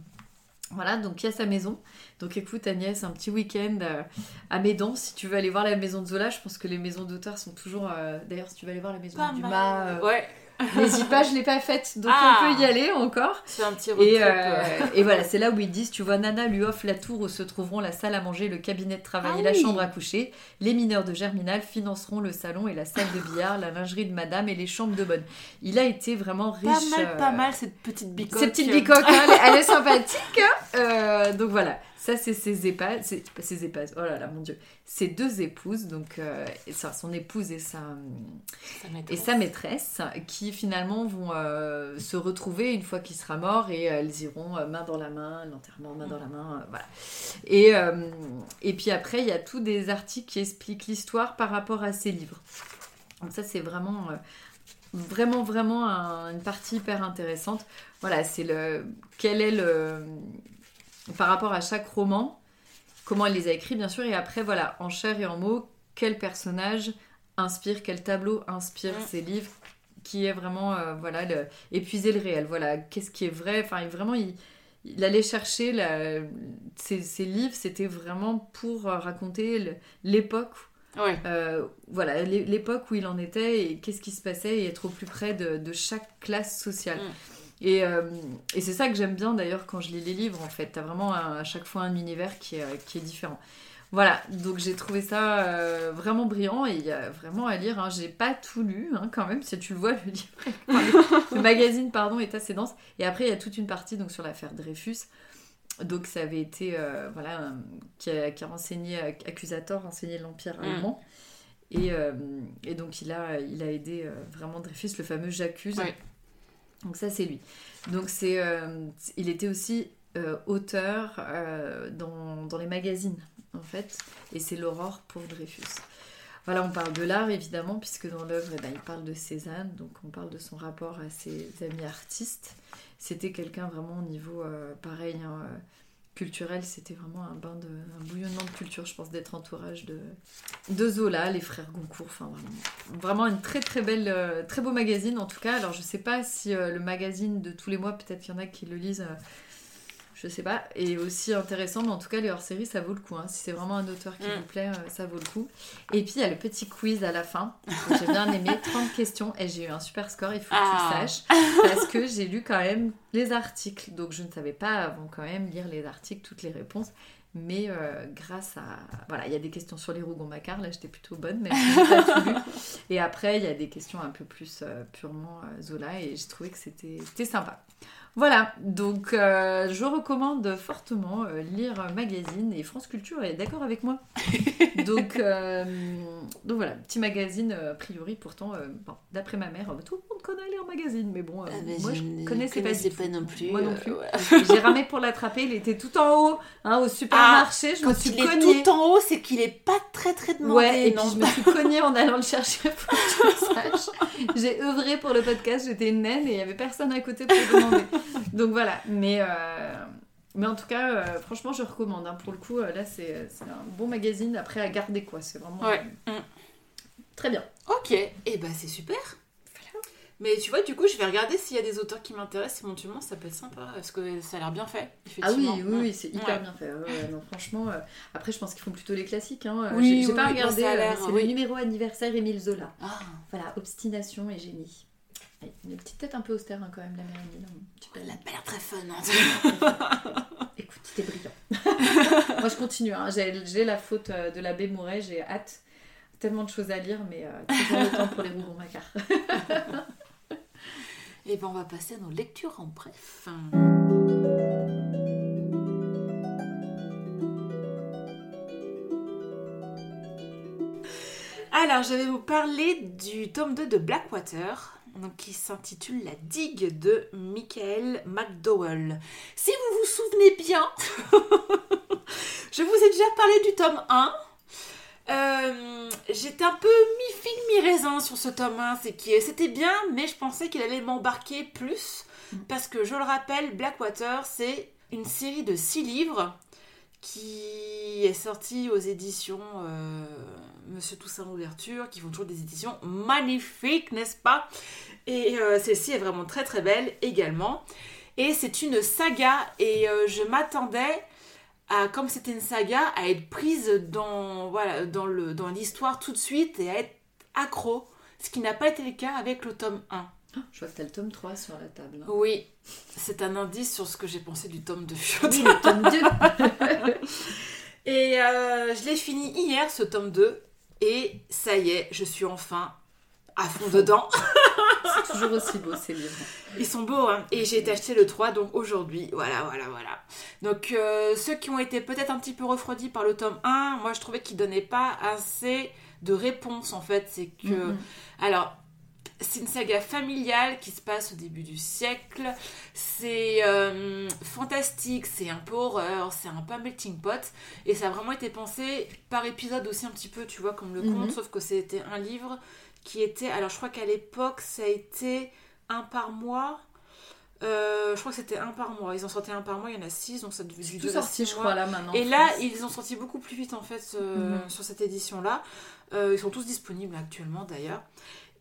Voilà, donc il y a sa maison. Donc écoute Agnès, un petit week-end euh, à Médan, si tu veux aller voir la maison de Zola, je pense que les maisons d'auteurs sont toujours... euh, D'ailleurs, si tu veux aller voir la maison pas du mal. Dumas, euh, Ouais. N'hésite pas, je l'ai pas faite, donc Ah. on peut y aller encore. C'est un petit road Et, euh, euh. et voilà, c'est là où ils disent, tu vois, Nana lui offre la tour où se trouveront la salle à manger, le cabinet de travail Ah et la oui. chambre à coucher. Les mineurs de Germinal financeront le salon et la salle de billard, la lingerie de madame et les chambres de bonne. Il a été vraiment riche. Pas mal, euh, pas mal cette petite bicoque. Ces petites bicoques, hein, elle, est sympathique. hein. Euh, donc voilà, ça c'est ses pas ses épaz, oh là là mon dieu, ses deux épouses, donc euh, son épouse et sa, et sa maîtresse, qui finalement vont euh, se retrouver une fois qu'il sera mort et euh, elles iront euh, main dans la main, l'enterrement main dans la main, voilà. Et, et puis après, il y a tous des articles qui expliquent l'histoire par rapport à ces livres. Donc ça c'est vraiment... Vraiment, vraiment un- une partie hyper intéressante. Voilà, c'est le. Quel est le. Par rapport à chaque roman, comment elle les a écrits, bien sûr, et après, voilà, en chair et en mots, quel personnage inspire, quel tableau inspire Mm. ces livres, qui est vraiment, euh, voilà, le, épuiser le réel. Voilà, qu'est-ce qui est vrai. Enfin, vraiment, il, il allait chercher la, ces, ces livres, c'était vraiment pour euh, raconter l'époque Ouais. euh, voilà, l'é- l'époque où il en était et qu'est-ce qui se passait et être au plus près de, de chaque classe sociale. Mm. Et, euh, et c'est ça que j'aime bien d'ailleurs quand je lis les livres en fait. T'as vraiment un- à chaque fois un univers qui est, euh, qui est différent. Voilà, donc j'ai trouvé ça euh, vraiment brillant et il y a vraiment à lire. Hein. J'ai pas tout lu hein, quand même, si tu le vois, le livre, enfin, le, le magazine pardon est assez dense. Et après il y a toute une partie donc sur l'affaire Dreyfus. Donc ça avait été euh, voilà qui, a, qui a renseigné accusateur, renseigné l'empire Mm. allemand. Et, euh, et donc il a, il a aidé euh, vraiment Dreyfus, le fameux J'accuse. Ouais. Donc ça c'est lui. Donc c'est, euh, il était aussi euh, auteur euh, dans, les magazines en fait, et c'est l'aurore pour Dreyfus. Voilà, on parle de l'art évidemment, puisque dans l'œuvre, eh ben, il parle de Cézanne, donc on parle de son rapport à ses amis artistes. C'était quelqu'un vraiment au niveau pareil, hein, culturel, c'était vraiment un bain de, un bouillonnement de culture, je pense, d'être entourage de, de Zola, les frères Goncourt, enfin vraiment, vraiment une très très belle, euh, très beau magazine en tout cas. Alors je sais pas si euh, le magazine de tous les mois, peut-être qu'il y en a qui le lisent. Je sais pas, est aussi intéressant, mais en tout cas, les hors-séries, ça vaut le coup. hein. Si c'est vraiment un auteur qui Mm. vous plaît, euh, ça vaut le coup. Et puis, il y a le petit quiz à la fin, que j'ai bien aimé, 30 questions, et j'ai eu un super score, il faut que Ah. tu le saches, parce que j'ai lu quand même les articles, donc je ne savais pas avant quand même lire les articles, toutes les réponses. Mais euh, grâce à... Voilà, il y a des questions sur les Rougon-Macquart, là j'étais plutôt bonne, mais pas tout lu. Et après, il y a des questions un peu plus euh, purement euh, Zola, et j'ai trouvé que c'était sympa. Voilà, donc euh, je recommande fortement euh, lire un magazine et France Culture est d'accord avec moi. donc, euh, donc voilà, petit magazine euh, a priori pourtant, bon, d'après ma mère, tout le monde connaît lire magazine, mais bon, Ah, moi je ne connaissais pas, connaissais pas tout. non plus. Moi non plus. ouais. J'ai ramé pour l'attraper, il était tout en haut, hein, au supermarché, je me Quand suis il est cognée. tout en haut, c'est qu'il est pas très très demandé. Ouais, et non puis je me suis cognée en allant le chercher pour que le saches. J'ai œuvré pour le podcast, j'étais une naine et il y avait personne à côté pour demander. Donc voilà, mais, euh, mais en tout cas, euh, franchement, je recommande. hein. Pour le coup, euh, là, c'est un bon magazine après à garder, quoi. C'est vraiment Ouais. Mm. très bien. Ok, et bah c'est super. Mais tu vois, du coup, je vais regarder s'il y a des auteurs qui m'intéressent éventuellement, ça peut être sympa, parce que ça a l'air bien fait. Ah oui, oui, oui, c'est hyper Ouais. bien fait. Ouais, non, franchement, euh, après, je pense qu'ils font plutôt les classiques. Hein. Oui, J'ai oui, pas oui, regardé, c'est le numéro anniversaire Émile Zola. Ah, Voilà, obstination et génie. Ouais, Une petite tête un peu austère hein, quand même, la peu- elle a pas l'air très fun. hein. Écoute, c'était brillant. Moi, je continue. hein. J'ai j'ai la faute euh, de l'abbé Mouret, j'ai hâte. Tellement de choses à lire, mais euh, toujours le temps pour les rougon macquart. et ben on va passer à nos lectures en bref. Alors, je vais vous parler du tome 2 de Blackwater, qui s'intitule La digue de Michael McDowell. Si vous vous souvenez bien, je vous ai déjà parlé du tome 1. Euh, J'étais un peu mi-figue, mi-raisin sur ce tome 1. C'est qui C'était bien, mais je pensais qu'il allait m'embarquer plus. Parce que, je le rappelle, Blackwater, c'est une série de 6 livres qui est sortie aux éditions euh, Monsieur Toussaint Louverture, qui font toujours des éditions magnifiques, n'est-ce pas? Et euh, celle-ci est vraiment très très belle également. Et c'est une saga, et euh, je m'attendais à, comme c'était une saga, à être prise dans voilà dans le dans l'histoire tout de suite et à être accro, ce qui n'a pas été le cas avec le tome 1. Je vois que t'as le tome 3 sur la table. hein. Oui, c'est un indice sur ce que j'ai pensé du tome 2. Oui, le tome 2. Et euh, je l'ai fini hier, ce tome 2. Et ça y est, je suis enfin à fond dedans. C'est toujours aussi beau ces livres. Ils sont beaux, hein. Et j'ai été acheter le 3, donc aujourd'hui, voilà, voilà, voilà. Donc, euh, ceux qui ont été peut-être un petit peu refroidis par le tome 1, moi je trouvais qu'il donnait pas assez de réponses en fait. C'est que. Mhm. Alors. C'est une saga familiale qui se passe au début du siècle. C'est euh, fantastique, c'est un peu horreur, c'est un peu melting pot. Et ça a vraiment été pensé par épisode aussi un petit peu, tu vois, comme le Mhm. conte, sauf que c'était un livre qui était. Alors je crois qu'à l'époque, ça a été un par mois. Euh, je crois que c'était un par mois. Ils en sortaient un par mois, il y en a six, donc ça devait tout sorti, je mois. crois, là maintenant. Et là, France. ils ont sorti beaucoup plus vite en fait euh, Mhm. sur cette édition-là. Euh, ils sont tous disponibles actuellement d'ailleurs.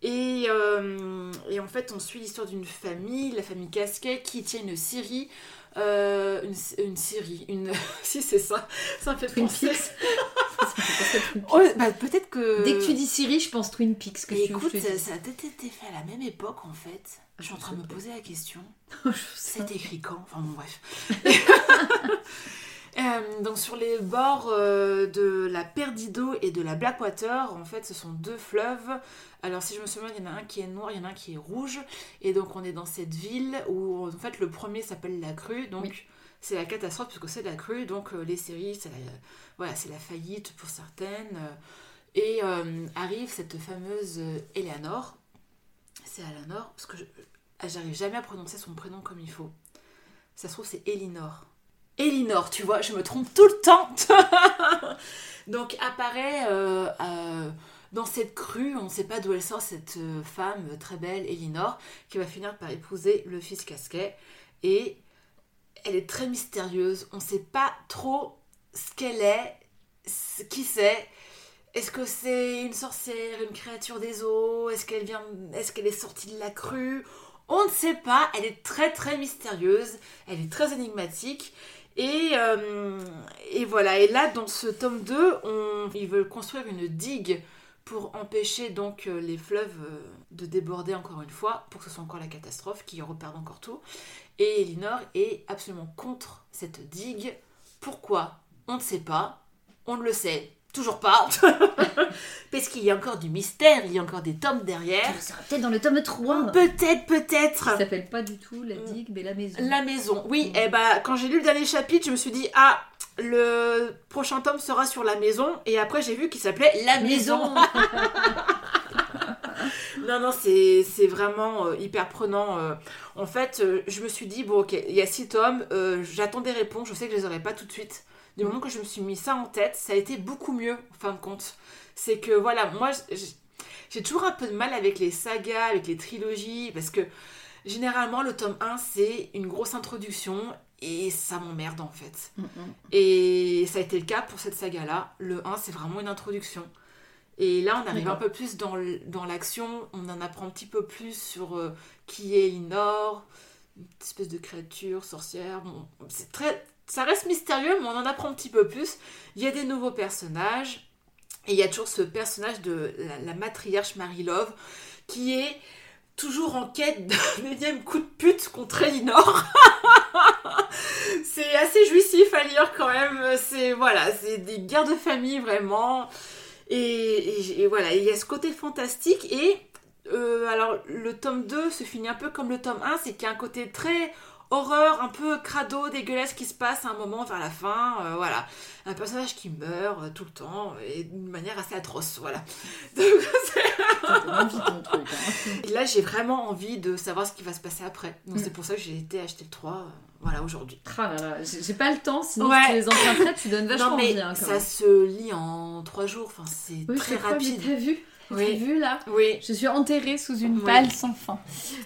Et, euh, et en fait, on suit l'histoire d'une famille, la famille Casquet, qui tient une série. euh, une, une série, une. si, c'est ça. Ça me fait Twin penser. Peaks. Oh, bah, peut-être que. Dès que tu dis Siri, je pense Twin Peaks. Que tu écoute, ça, a peut-être été fait à la même époque en fait. Je suis en train de me pas. poser la question. C'est écrit quand? Enfin bon, bref. Euh, donc sur les bords euh, de la Perdido et de la Blackwater, en fait, ce sont deux fleuves. Alors si je me souviens, il y en a un qui est noir, il y en a un qui est rouge. Et donc on est dans cette ville où en fait le premier s'appelle la crue. Donc Oui. c'est la catastrophe puisque c'est la crue. Donc euh, les séries, c'est la, voilà, c'est la faillite pour certaines. Euh, Et euh, arrive cette fameuse Eleanor. C'est Eleanor parce que j'arrive jamais à prononcer son prénom comme il faut. Ça se trouve, c'est Elinor. Elinor, tu vois, je me trompe tout le temps. Donc apparaît euh, dans cette crue, on ne sait pas d'où elle sort cette euh, femme très belle, Elinor, qui va finir par épouser le fils Casquet. Et elle est très mystérieuse. On ne sait pas trop ce qu'elle est, ce- qui c'est. Est-ce que c'est une sorcière, une créature des eaux? Est-ce qu'elle vient, est-ce qu'elle est sortie de la crue? On ne sait pas. Elle est très très mystérieuse. Elle est très énigmatique. Et, euh, et voilà. Et là, dans ce tome 2, on, ils veulent construire une digue pour empêcher donc euh, les fleuves euh, de déborder encore une fois, pour que ce soit encore la catastrophe, qui reperdent encore tout. Et Elinor est absolument contre cette digue. Pourquoi? On ne sait pas. On ne le sait toujours pas. Parce qu'il y a encore du mystère, il y a encore des tomes derrière. Ça sera peut-être dans le tome 3. Peut-être, peut-être. Ça s'appelle pas du tout la digue, mais la maison. La maison, oui. Mm. Et bah, quand j'ai lu le dernier chapitre, je me suis dit, ah, le prochain tome sera sur la maison. Et après, j'ai vu qu'il s'appelait La Maison. non, non, c'est vraiment euh, hyper prenant. euh. En fait, euh, je me suis dit, bon, ok, il y a six tomes, j'attends des réponses, je sais que je les aurai pas tout de suite. Du moment que je me suis mis ça en tête, ça a été beaucoup mieux, en fin de compte. C'est que, voilà, moi, j'ai toujours un peu de mal avec les sagas, avec les trilogies, parce que généralement, le tome 1, c'est une grosse introduction, et ça m'emmerde, en fait. Mm, mm. Et ça a été le cas pour cette saga-là. Le 1, c'est vraiment une introduction. Et là, on arrive un peu plus dans l'action, on en apprend un petit peu plus sur euh, qui est Linor, une espèce de créature, sorcière. Bon, c'est très, ça reste mystérieux, mais on en apprend un petit peu plus. Il y a des nouveaux personnages, et il y a toujours ce personnage de la, la matriarche Marie-Love, qui est toujours en quête d'un énième coup de pute contre Elinor. c'est assez jouissif à lire quand même. C'est voilà, c'est des guerres de famille vraiment. Et, voilà, il y a ce côté fantastique. Et euh, alors, le tome 2 se finit un peu comme le tome 1, c'est qu'il y a un côté très horreur, un peu crado, dégueulasse qui se passe à un moment vers la fin. euh, voilà, un personnage qui meurt euh, tout le temps et d'une manière assez atroce. Voilà. Donc, truc. hein. et là, j'ai vraiment envie de savoir ce qui va se passer après. Donc, Mm. c'est pour ça que j'ai été acheter le 3 euh, voilà, aujourd'hui. Ah là là, j'ai pas le temps, sinon Ouais. si tu les emprunterais, tu donnes vachement Non, mais hein, quand ça même. se lit en 3 jours. Enfin, c'est Oui, très rapide. T'as vu? Oui. Vu là? Oui. Je suis enterrée sous une Oui. palle sans fin.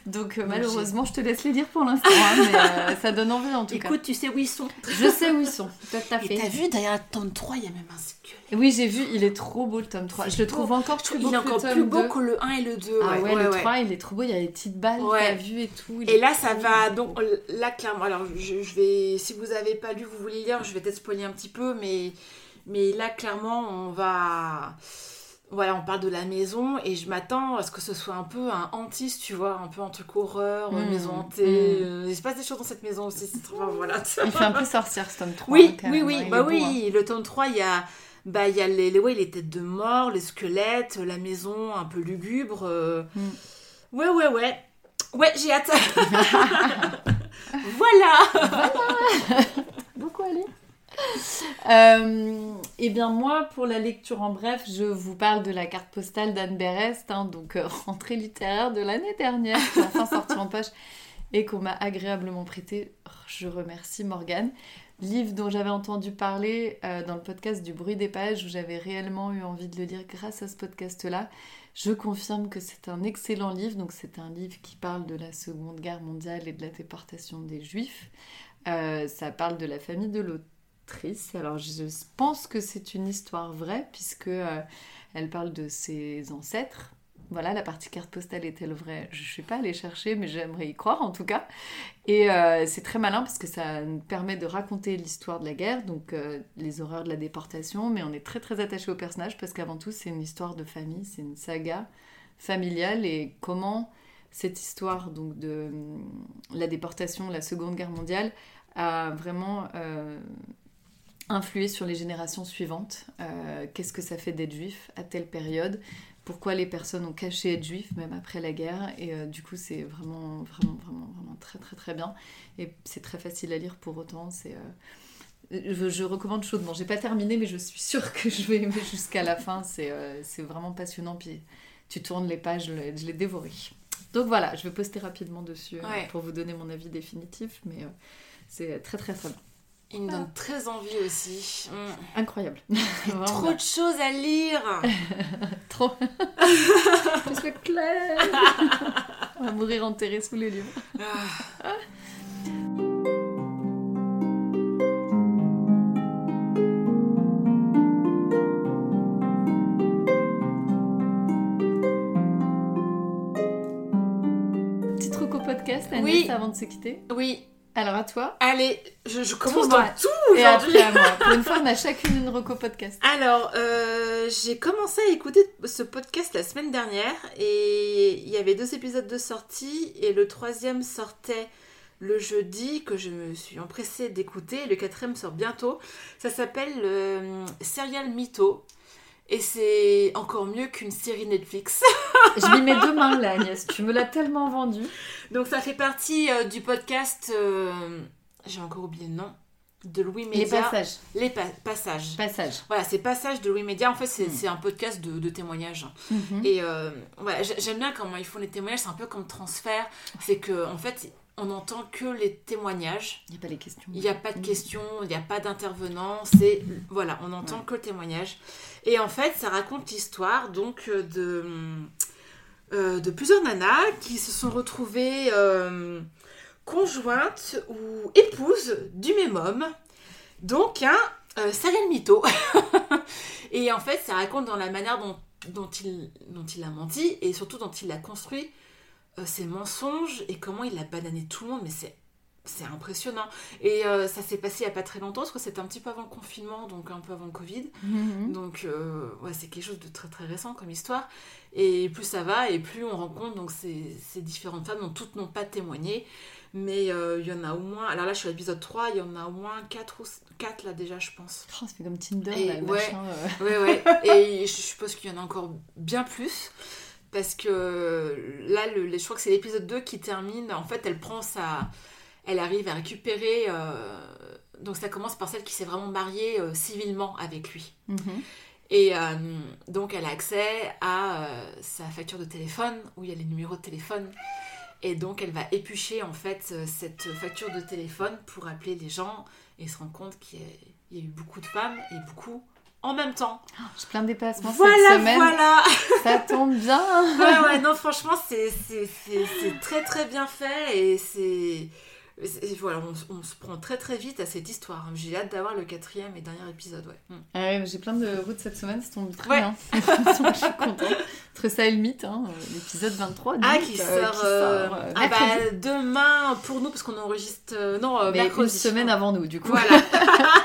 Donc euh, malheureusement, je te laisse les lire pour l'instant, hein, mais euh, ça donne envie en tout Écoute, tu sais où ils sont. cas. Je sais où ils sont, tout à Et fait. t'as vu, derrière le tome 3, il y a même un squelette. Et Oui, j'ai vu, il est trop beau le tome 3. C'est Je le beau. trouve encore plus beau Il est que le encore tome plus beau 2. que le 1 et le 2. Ah ouais, ouais, le ouais. 3, il est trop beau, il y a des petites balles, t'as vu et tout. Et là, ça va. Donc là, clairement, alors je, je vais. Si vous avez pas lu, vous voulez lire, je vais peut-être spoiler un petit peu, mais, mais là, clairement, on va. Voilà, on parle de la maison et je m'attends à ce que ce soit un peu un hantiste, tu vois, un peu un truc horreur, Mm, maison hantée. mm. euh, il se passe des choses dans cette maison aussi, c'est trop voilà. Il fait un peu sorcière ce tome 3. Oui, hein, oui, même, oui, hein, bah beau, oui, hein. le tome 3, il y a, bah, il y a les, les, ouais, les têtes de mort, les squelettes, la maison un peu lugubre. euh. Mm. Ouais, ouais, ouais. Ouais, j'ai hâte. voilà. Beaucoup à lire. Euh, et bien moi, pour la lecture en bref, je vous parle de la carte postale d'Anne Berest, hein, donc euh, rentrée littéraire de l'année dernière, qui est enfin sortie en poche et qu'on m'a agréablement prêté. Oh, Je remercie Morgane. Livre dont j'avais entendu parler euh, dans le podcast du bruit des pages, où j'avais réellement eu envie de le lire grâce à ce podcast-là. Je confirme que c'est un excellent livre, donc c'est un livre qui parle de la Seconde Guerre mondiale et de la déportation des Juifs. Euh, ça parle de la famille de Alors je pense que c'est une histoire vraie puisque euh, elle parle de ses ancêtres. Voilà, la partie carte postale est-elle vraie? Je ne suis pas allée chercher, mais j'aimerais y croire en tout cas. Et euh, c'est très malin parce que ça permet de raconter l'histoire de la guerre, donc euh, les horreurs de la déportation, mais on est très très attaché au personnage parce qu'avant tout c'est une histoire de famille, c'est une saga familiale et comment cette histoire donc de la déportation, la Seconde Guerre mondiale a vraiment influé sur les générations suivantes. Euh, Qu'est-ce que ça fait d'être juif à telle période Pourquoi les personnes ont caché être juif même après la guerre Et euh, du coup, c'est vraiment, vraiment, vraiment, vraiment très, très, très bien. Et c'est très facile à lire pour autant. C'est euh, je, je recommande chaudement. J'ai pas terminé, mais je suis sûre que je vais aimer jusqu'à la fin. C'est vraiment passionnant. Puis tu tournes les pages, je l'ai- dévoré. Donc voilà, je vais poster rapidement dessus Ouais. pour vous donner mon avis définitif, mais c'est très très très bien. Il me donne très envie aussi. Mm. Incroyable. Vraiment Trop de choses à lire. Trop. je suis claire. On va mourir enterré sous les livres. Ah. Petit truc au podcast, Agnès, Oui. avant de se quitter. Oui, Alors à toi. allez, je, je commence Tout dans tout Et aujourd'hui. après à moi. Pour une fois, on a chacune une reco podcast. Alors, euh, j'ai commencé à écouter ce podcast la semaine dernière et il y avait deux épisodes de sortie et le troisième sortait le jeudi que je me suis empressée d'écouter. Le quatrième sort bientôt. Ça s'appelle euh, Serial Mytho et c'est encore mieux qu'une série Netflix. Je m'y mets demain là, Agnès. Tu me l'as tellement vendu. Donc ça fait partie euh, du podcast, euh, j'ai encore oublié le nom, de Louis Les Média. passages. Les pa- passages. Passages. Voilà, c'est Passages de Louis Média. En fait, c'est Mm. c'est un podcast de, de témoignages. Mhm. Et euh, voilà, j'aime bien comment ils font les témoignages. C'est un peu comme transfert. C'est que en fait, on n'entend que les témoignages. Il n'y a pas les questions. Il n'y a pas de questions, il n'y a pas d'intervenant. C'est voilà, on n'entend Ouais. que le témoignage. Et en fait, ça raconte l'histoire donc euh, de euh, de plusieurs nanas qui se sont retrouvées euh, conjointes ou épouses du même homme. Donc un euh, serial mytho. et en fait, ça raconte dans la manière dont, dont, il, dont il a menti et surtout dont il a construit ses mensonges et comment il a banané tout le monde. Mais c'est c'est impressionnant. Et euh, ça s'est passé il n'y a pas très longtemps, parce que c'était un petit peu avant le confinement, donc un peu avant le Covid. Mhm. Donc euh, ouais, c'est quelque chose de très très récent comme histoire. Et plus ça va, et plus on rencontre donc ces, ces différentes femmes dont toutes n'ont pas témoigné. Mais euh, il y en a au moins, alors là je suis à l'épisode 3, il y en a au moins 4 ou 4 là déjà je pense. Oh, fait comme Tinder, Et là, le ouais. machin. euh. Ouais ouais, et je suppose qu'il y en a encore bien plus. Parce que là, le, je crois que c'est l'épisode 2 qui termine. En fait, elle prend sa. Elle arrive à récupérer. euh, donc, ça commence par celle qui s'est vraiment mariée euh, civilement avec lui. Mhm. Et euh, donc, elle a accès à sa facture de téléphone, où il y a les numéros de téléphone. Et donc, elle va éplucher, en fait, cette facture de téléphone pour appeler les gens et se rendre compte qu'il y, y a eu beaucoup de femmes et beaucoup en même temps. J'ai plein de dépassements Voilà, cette semaine. voilà Ça tombe bien. Ouais, ouais, non, franchement, c'est très, très bien fait et c'est... Voilà, on, se prend très très vite à cette histoire. J'ai hâte d'avoir le quatrième et dernier épisode, ouais. Mm. Ah ouais, j'ai plein de routes cette semaine, ça tombe très Ouais. bien. je suis contente. Entre ça et le mythe, hein, l'épisode 23. du Ah, qui euh, sort, euh, euh, ah bah, demain pour nous, parce qu'on enregistre... euh, non, euh, Mais mercredi. une semaine avant nous, du coup. Voilà,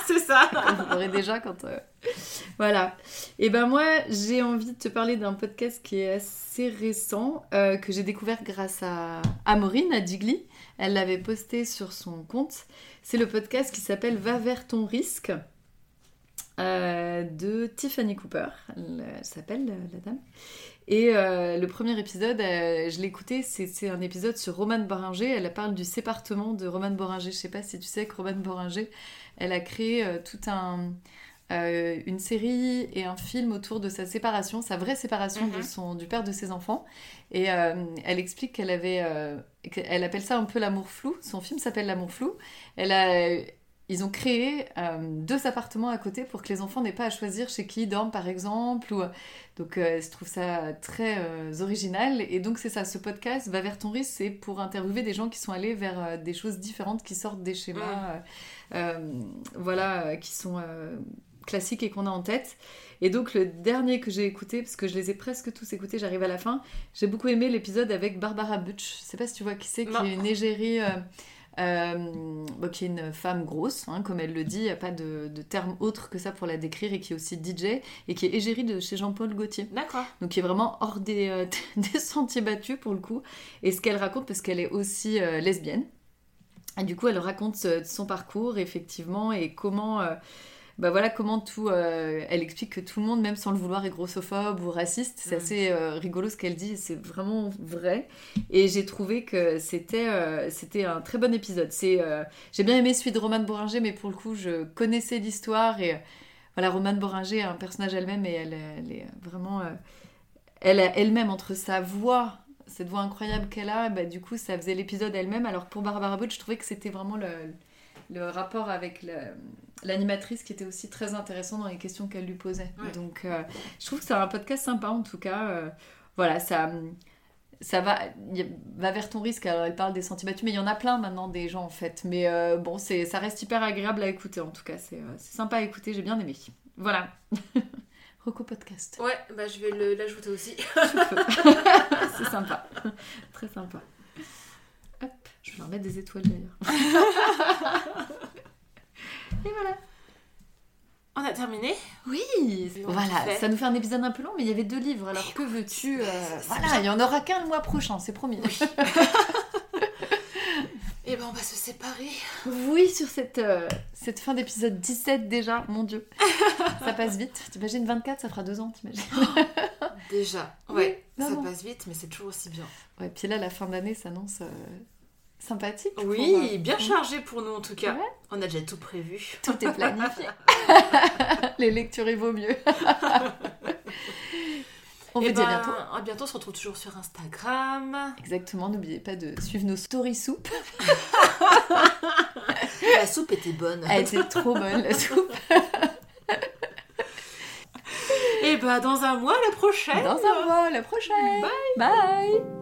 c'est ça. Vous l'aurez déjà quand, euh, Voilà. Et ben moi, j'ai envie de te parler d'un podcast qui est assez récent, euh, que j'ai découvert grâce à Amorine, à Digli. Elle l'avait posté sur son compte. C'est le podcast qui s'appelle Va vers ton risque. euh, de Tiffany Cooper, elle, elle s'appelle la, la dame. Et euh, le premier épisode, euh, je l'ai écouté, c'est un épisode sur Romane Boringer. Elle parle du sépartement de Romane Boringer. Je sais pas si tu sais que Romane Boringer, elle a créé euh, tout un, euh, une série et un film autour de sa séparation, sa vraie séparation de Mhm. son, du père de ses enfants. Et euh, elle explique qu'elle avait, euh, elle appelle ça un peu l'amour flou. Son film s'appelle l'amour flou. Elle a, ils ont créé euh, deux appartements à côté pour que les enfants n'aient pas à choisir chez qui ils dorment, par exemple. Ou, donc, euh, je trouve ça très euh, original. Et donc, c'est ça, ce podcast, Va vers ton risque, c'est pour interviewer des gens qui sont allés vers des choses différentes, qui sortent des schémas, euh, voilà, qui sont classiques et qu'on a en tête. Et donc, le dernier que j'ai écouté, parce que je les ai presque tous écoutés, j'arrive à la fin, j'ai beaucoup aimé l'épisode avec Barbara Butch. Je sais pas si tu vois qui c'est, qui est une égérie. euh, euh, qui est une femme grosse, hein, comme elle le dit, il n'y a pas de, de terme autre que ça pour la décrire, et qui est aussi DJ, et qui est égérie de chez Jean-Paul Gaultier. D'accord. Donc qui est vraiment hors des, euh, des sentiers battus pour le coup. Et ce qu'elle raconte, parce qu'elle est aussi euh, lesbienne, et du coup elle raconte son parcours effectivement et comment... bah voilà comment tout. euh, elle explique que tout le monde, même sans le vouloir, est grossophobe ou raciste. C'est Mm. assez euh, rigolo ce qu'elle dit, c'est vraiment vrai. Et j'ai trouvé que c'était euh, c'était un très bon épisode. C'est j'ai bien aimé celui de Romane Boringer, mais pour le coup, je connaissais l'histoire et voilà, Romane Boringer est un personnage elle-même et elle, elle est vraiment elle elle-même entre sa voix, cette voix incroyable qu'elle a, bah, du coup, ça faisait l'épisode elle-même. Alors pour Barbara Butch, je trouvais que c'était vraiment le, le rapport avec l'animatrice qui était aussi très intéressant dans les questions qu'elle lui posait. Ouais. Donc, euh, je trouve que c'est un podcast sympa en tout cas. Euh, voilà, ça. Ça va, va vers ton risque. Alors, elle parle des sentiers battus, mais il y en a plein maintenant des gens en fait. Mais euh, bon, c'est, ça reste hyper agréable à écouter en tout cas. C'est, euh, sympa à écouter, j'ai bien aimé. Voilà. Roco Podcast. Ouais, bah je vais l'ajouter aussi. c'est sympa. Très sympa. Je vais leur mettre des étoiles d'ailleurs. Et voilà. On a terminé Oui, Oui, voilà, fait. ça nous fait un épisode un peu long, mais il y avait deux livres. Alors que veux-tu euh, Voilà, il y en aura qu'un le mois prochain, c'est promis. Et ben on va se séparer. Oui, sur cette, euh, cette fin d'épisode 17 déjà, mon Dieu. Ça passe vite. T'imagines 24, ça fera deux ans, t'imagines Déjà. Oui, Ouais, ça vraiment. passe vite, mais c'est toujours aussi bien. Ouais, puis là, la fin d'année s'annonce euh, sympathique. pour, Oui, euh, bien chargé pour nous en tout cas. Ouais. On a déjà tout prévu. Tout est planifié. Les lectures, il vaut mieux. On vous dit à ben, bientôt. À bientôt, on se retrouve toujours sur Instagram. Exactement, n'oubliez pas de suivre nos story soup. La soupe était bonne. Elle était trop bonne, la soupe. Et bah dans un mois, la prochaine. Dans un mois, la prochaine. Bye. carton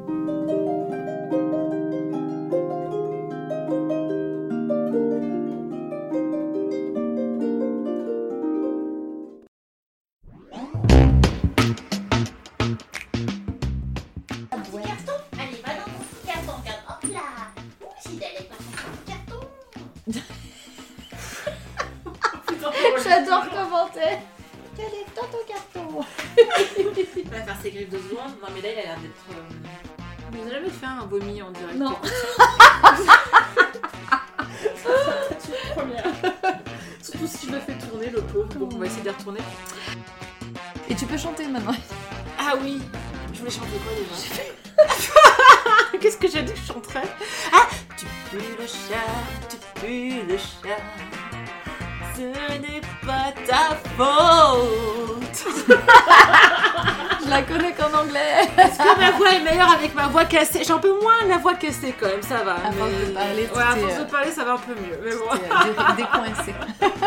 avec ma voix cassée J'ai un peu moins la voix cassée quand même, ça va. À force de parler, ouais, à force euh, de parler, ça va un peu mieux. Mais bon. Euh, dé- décoincé.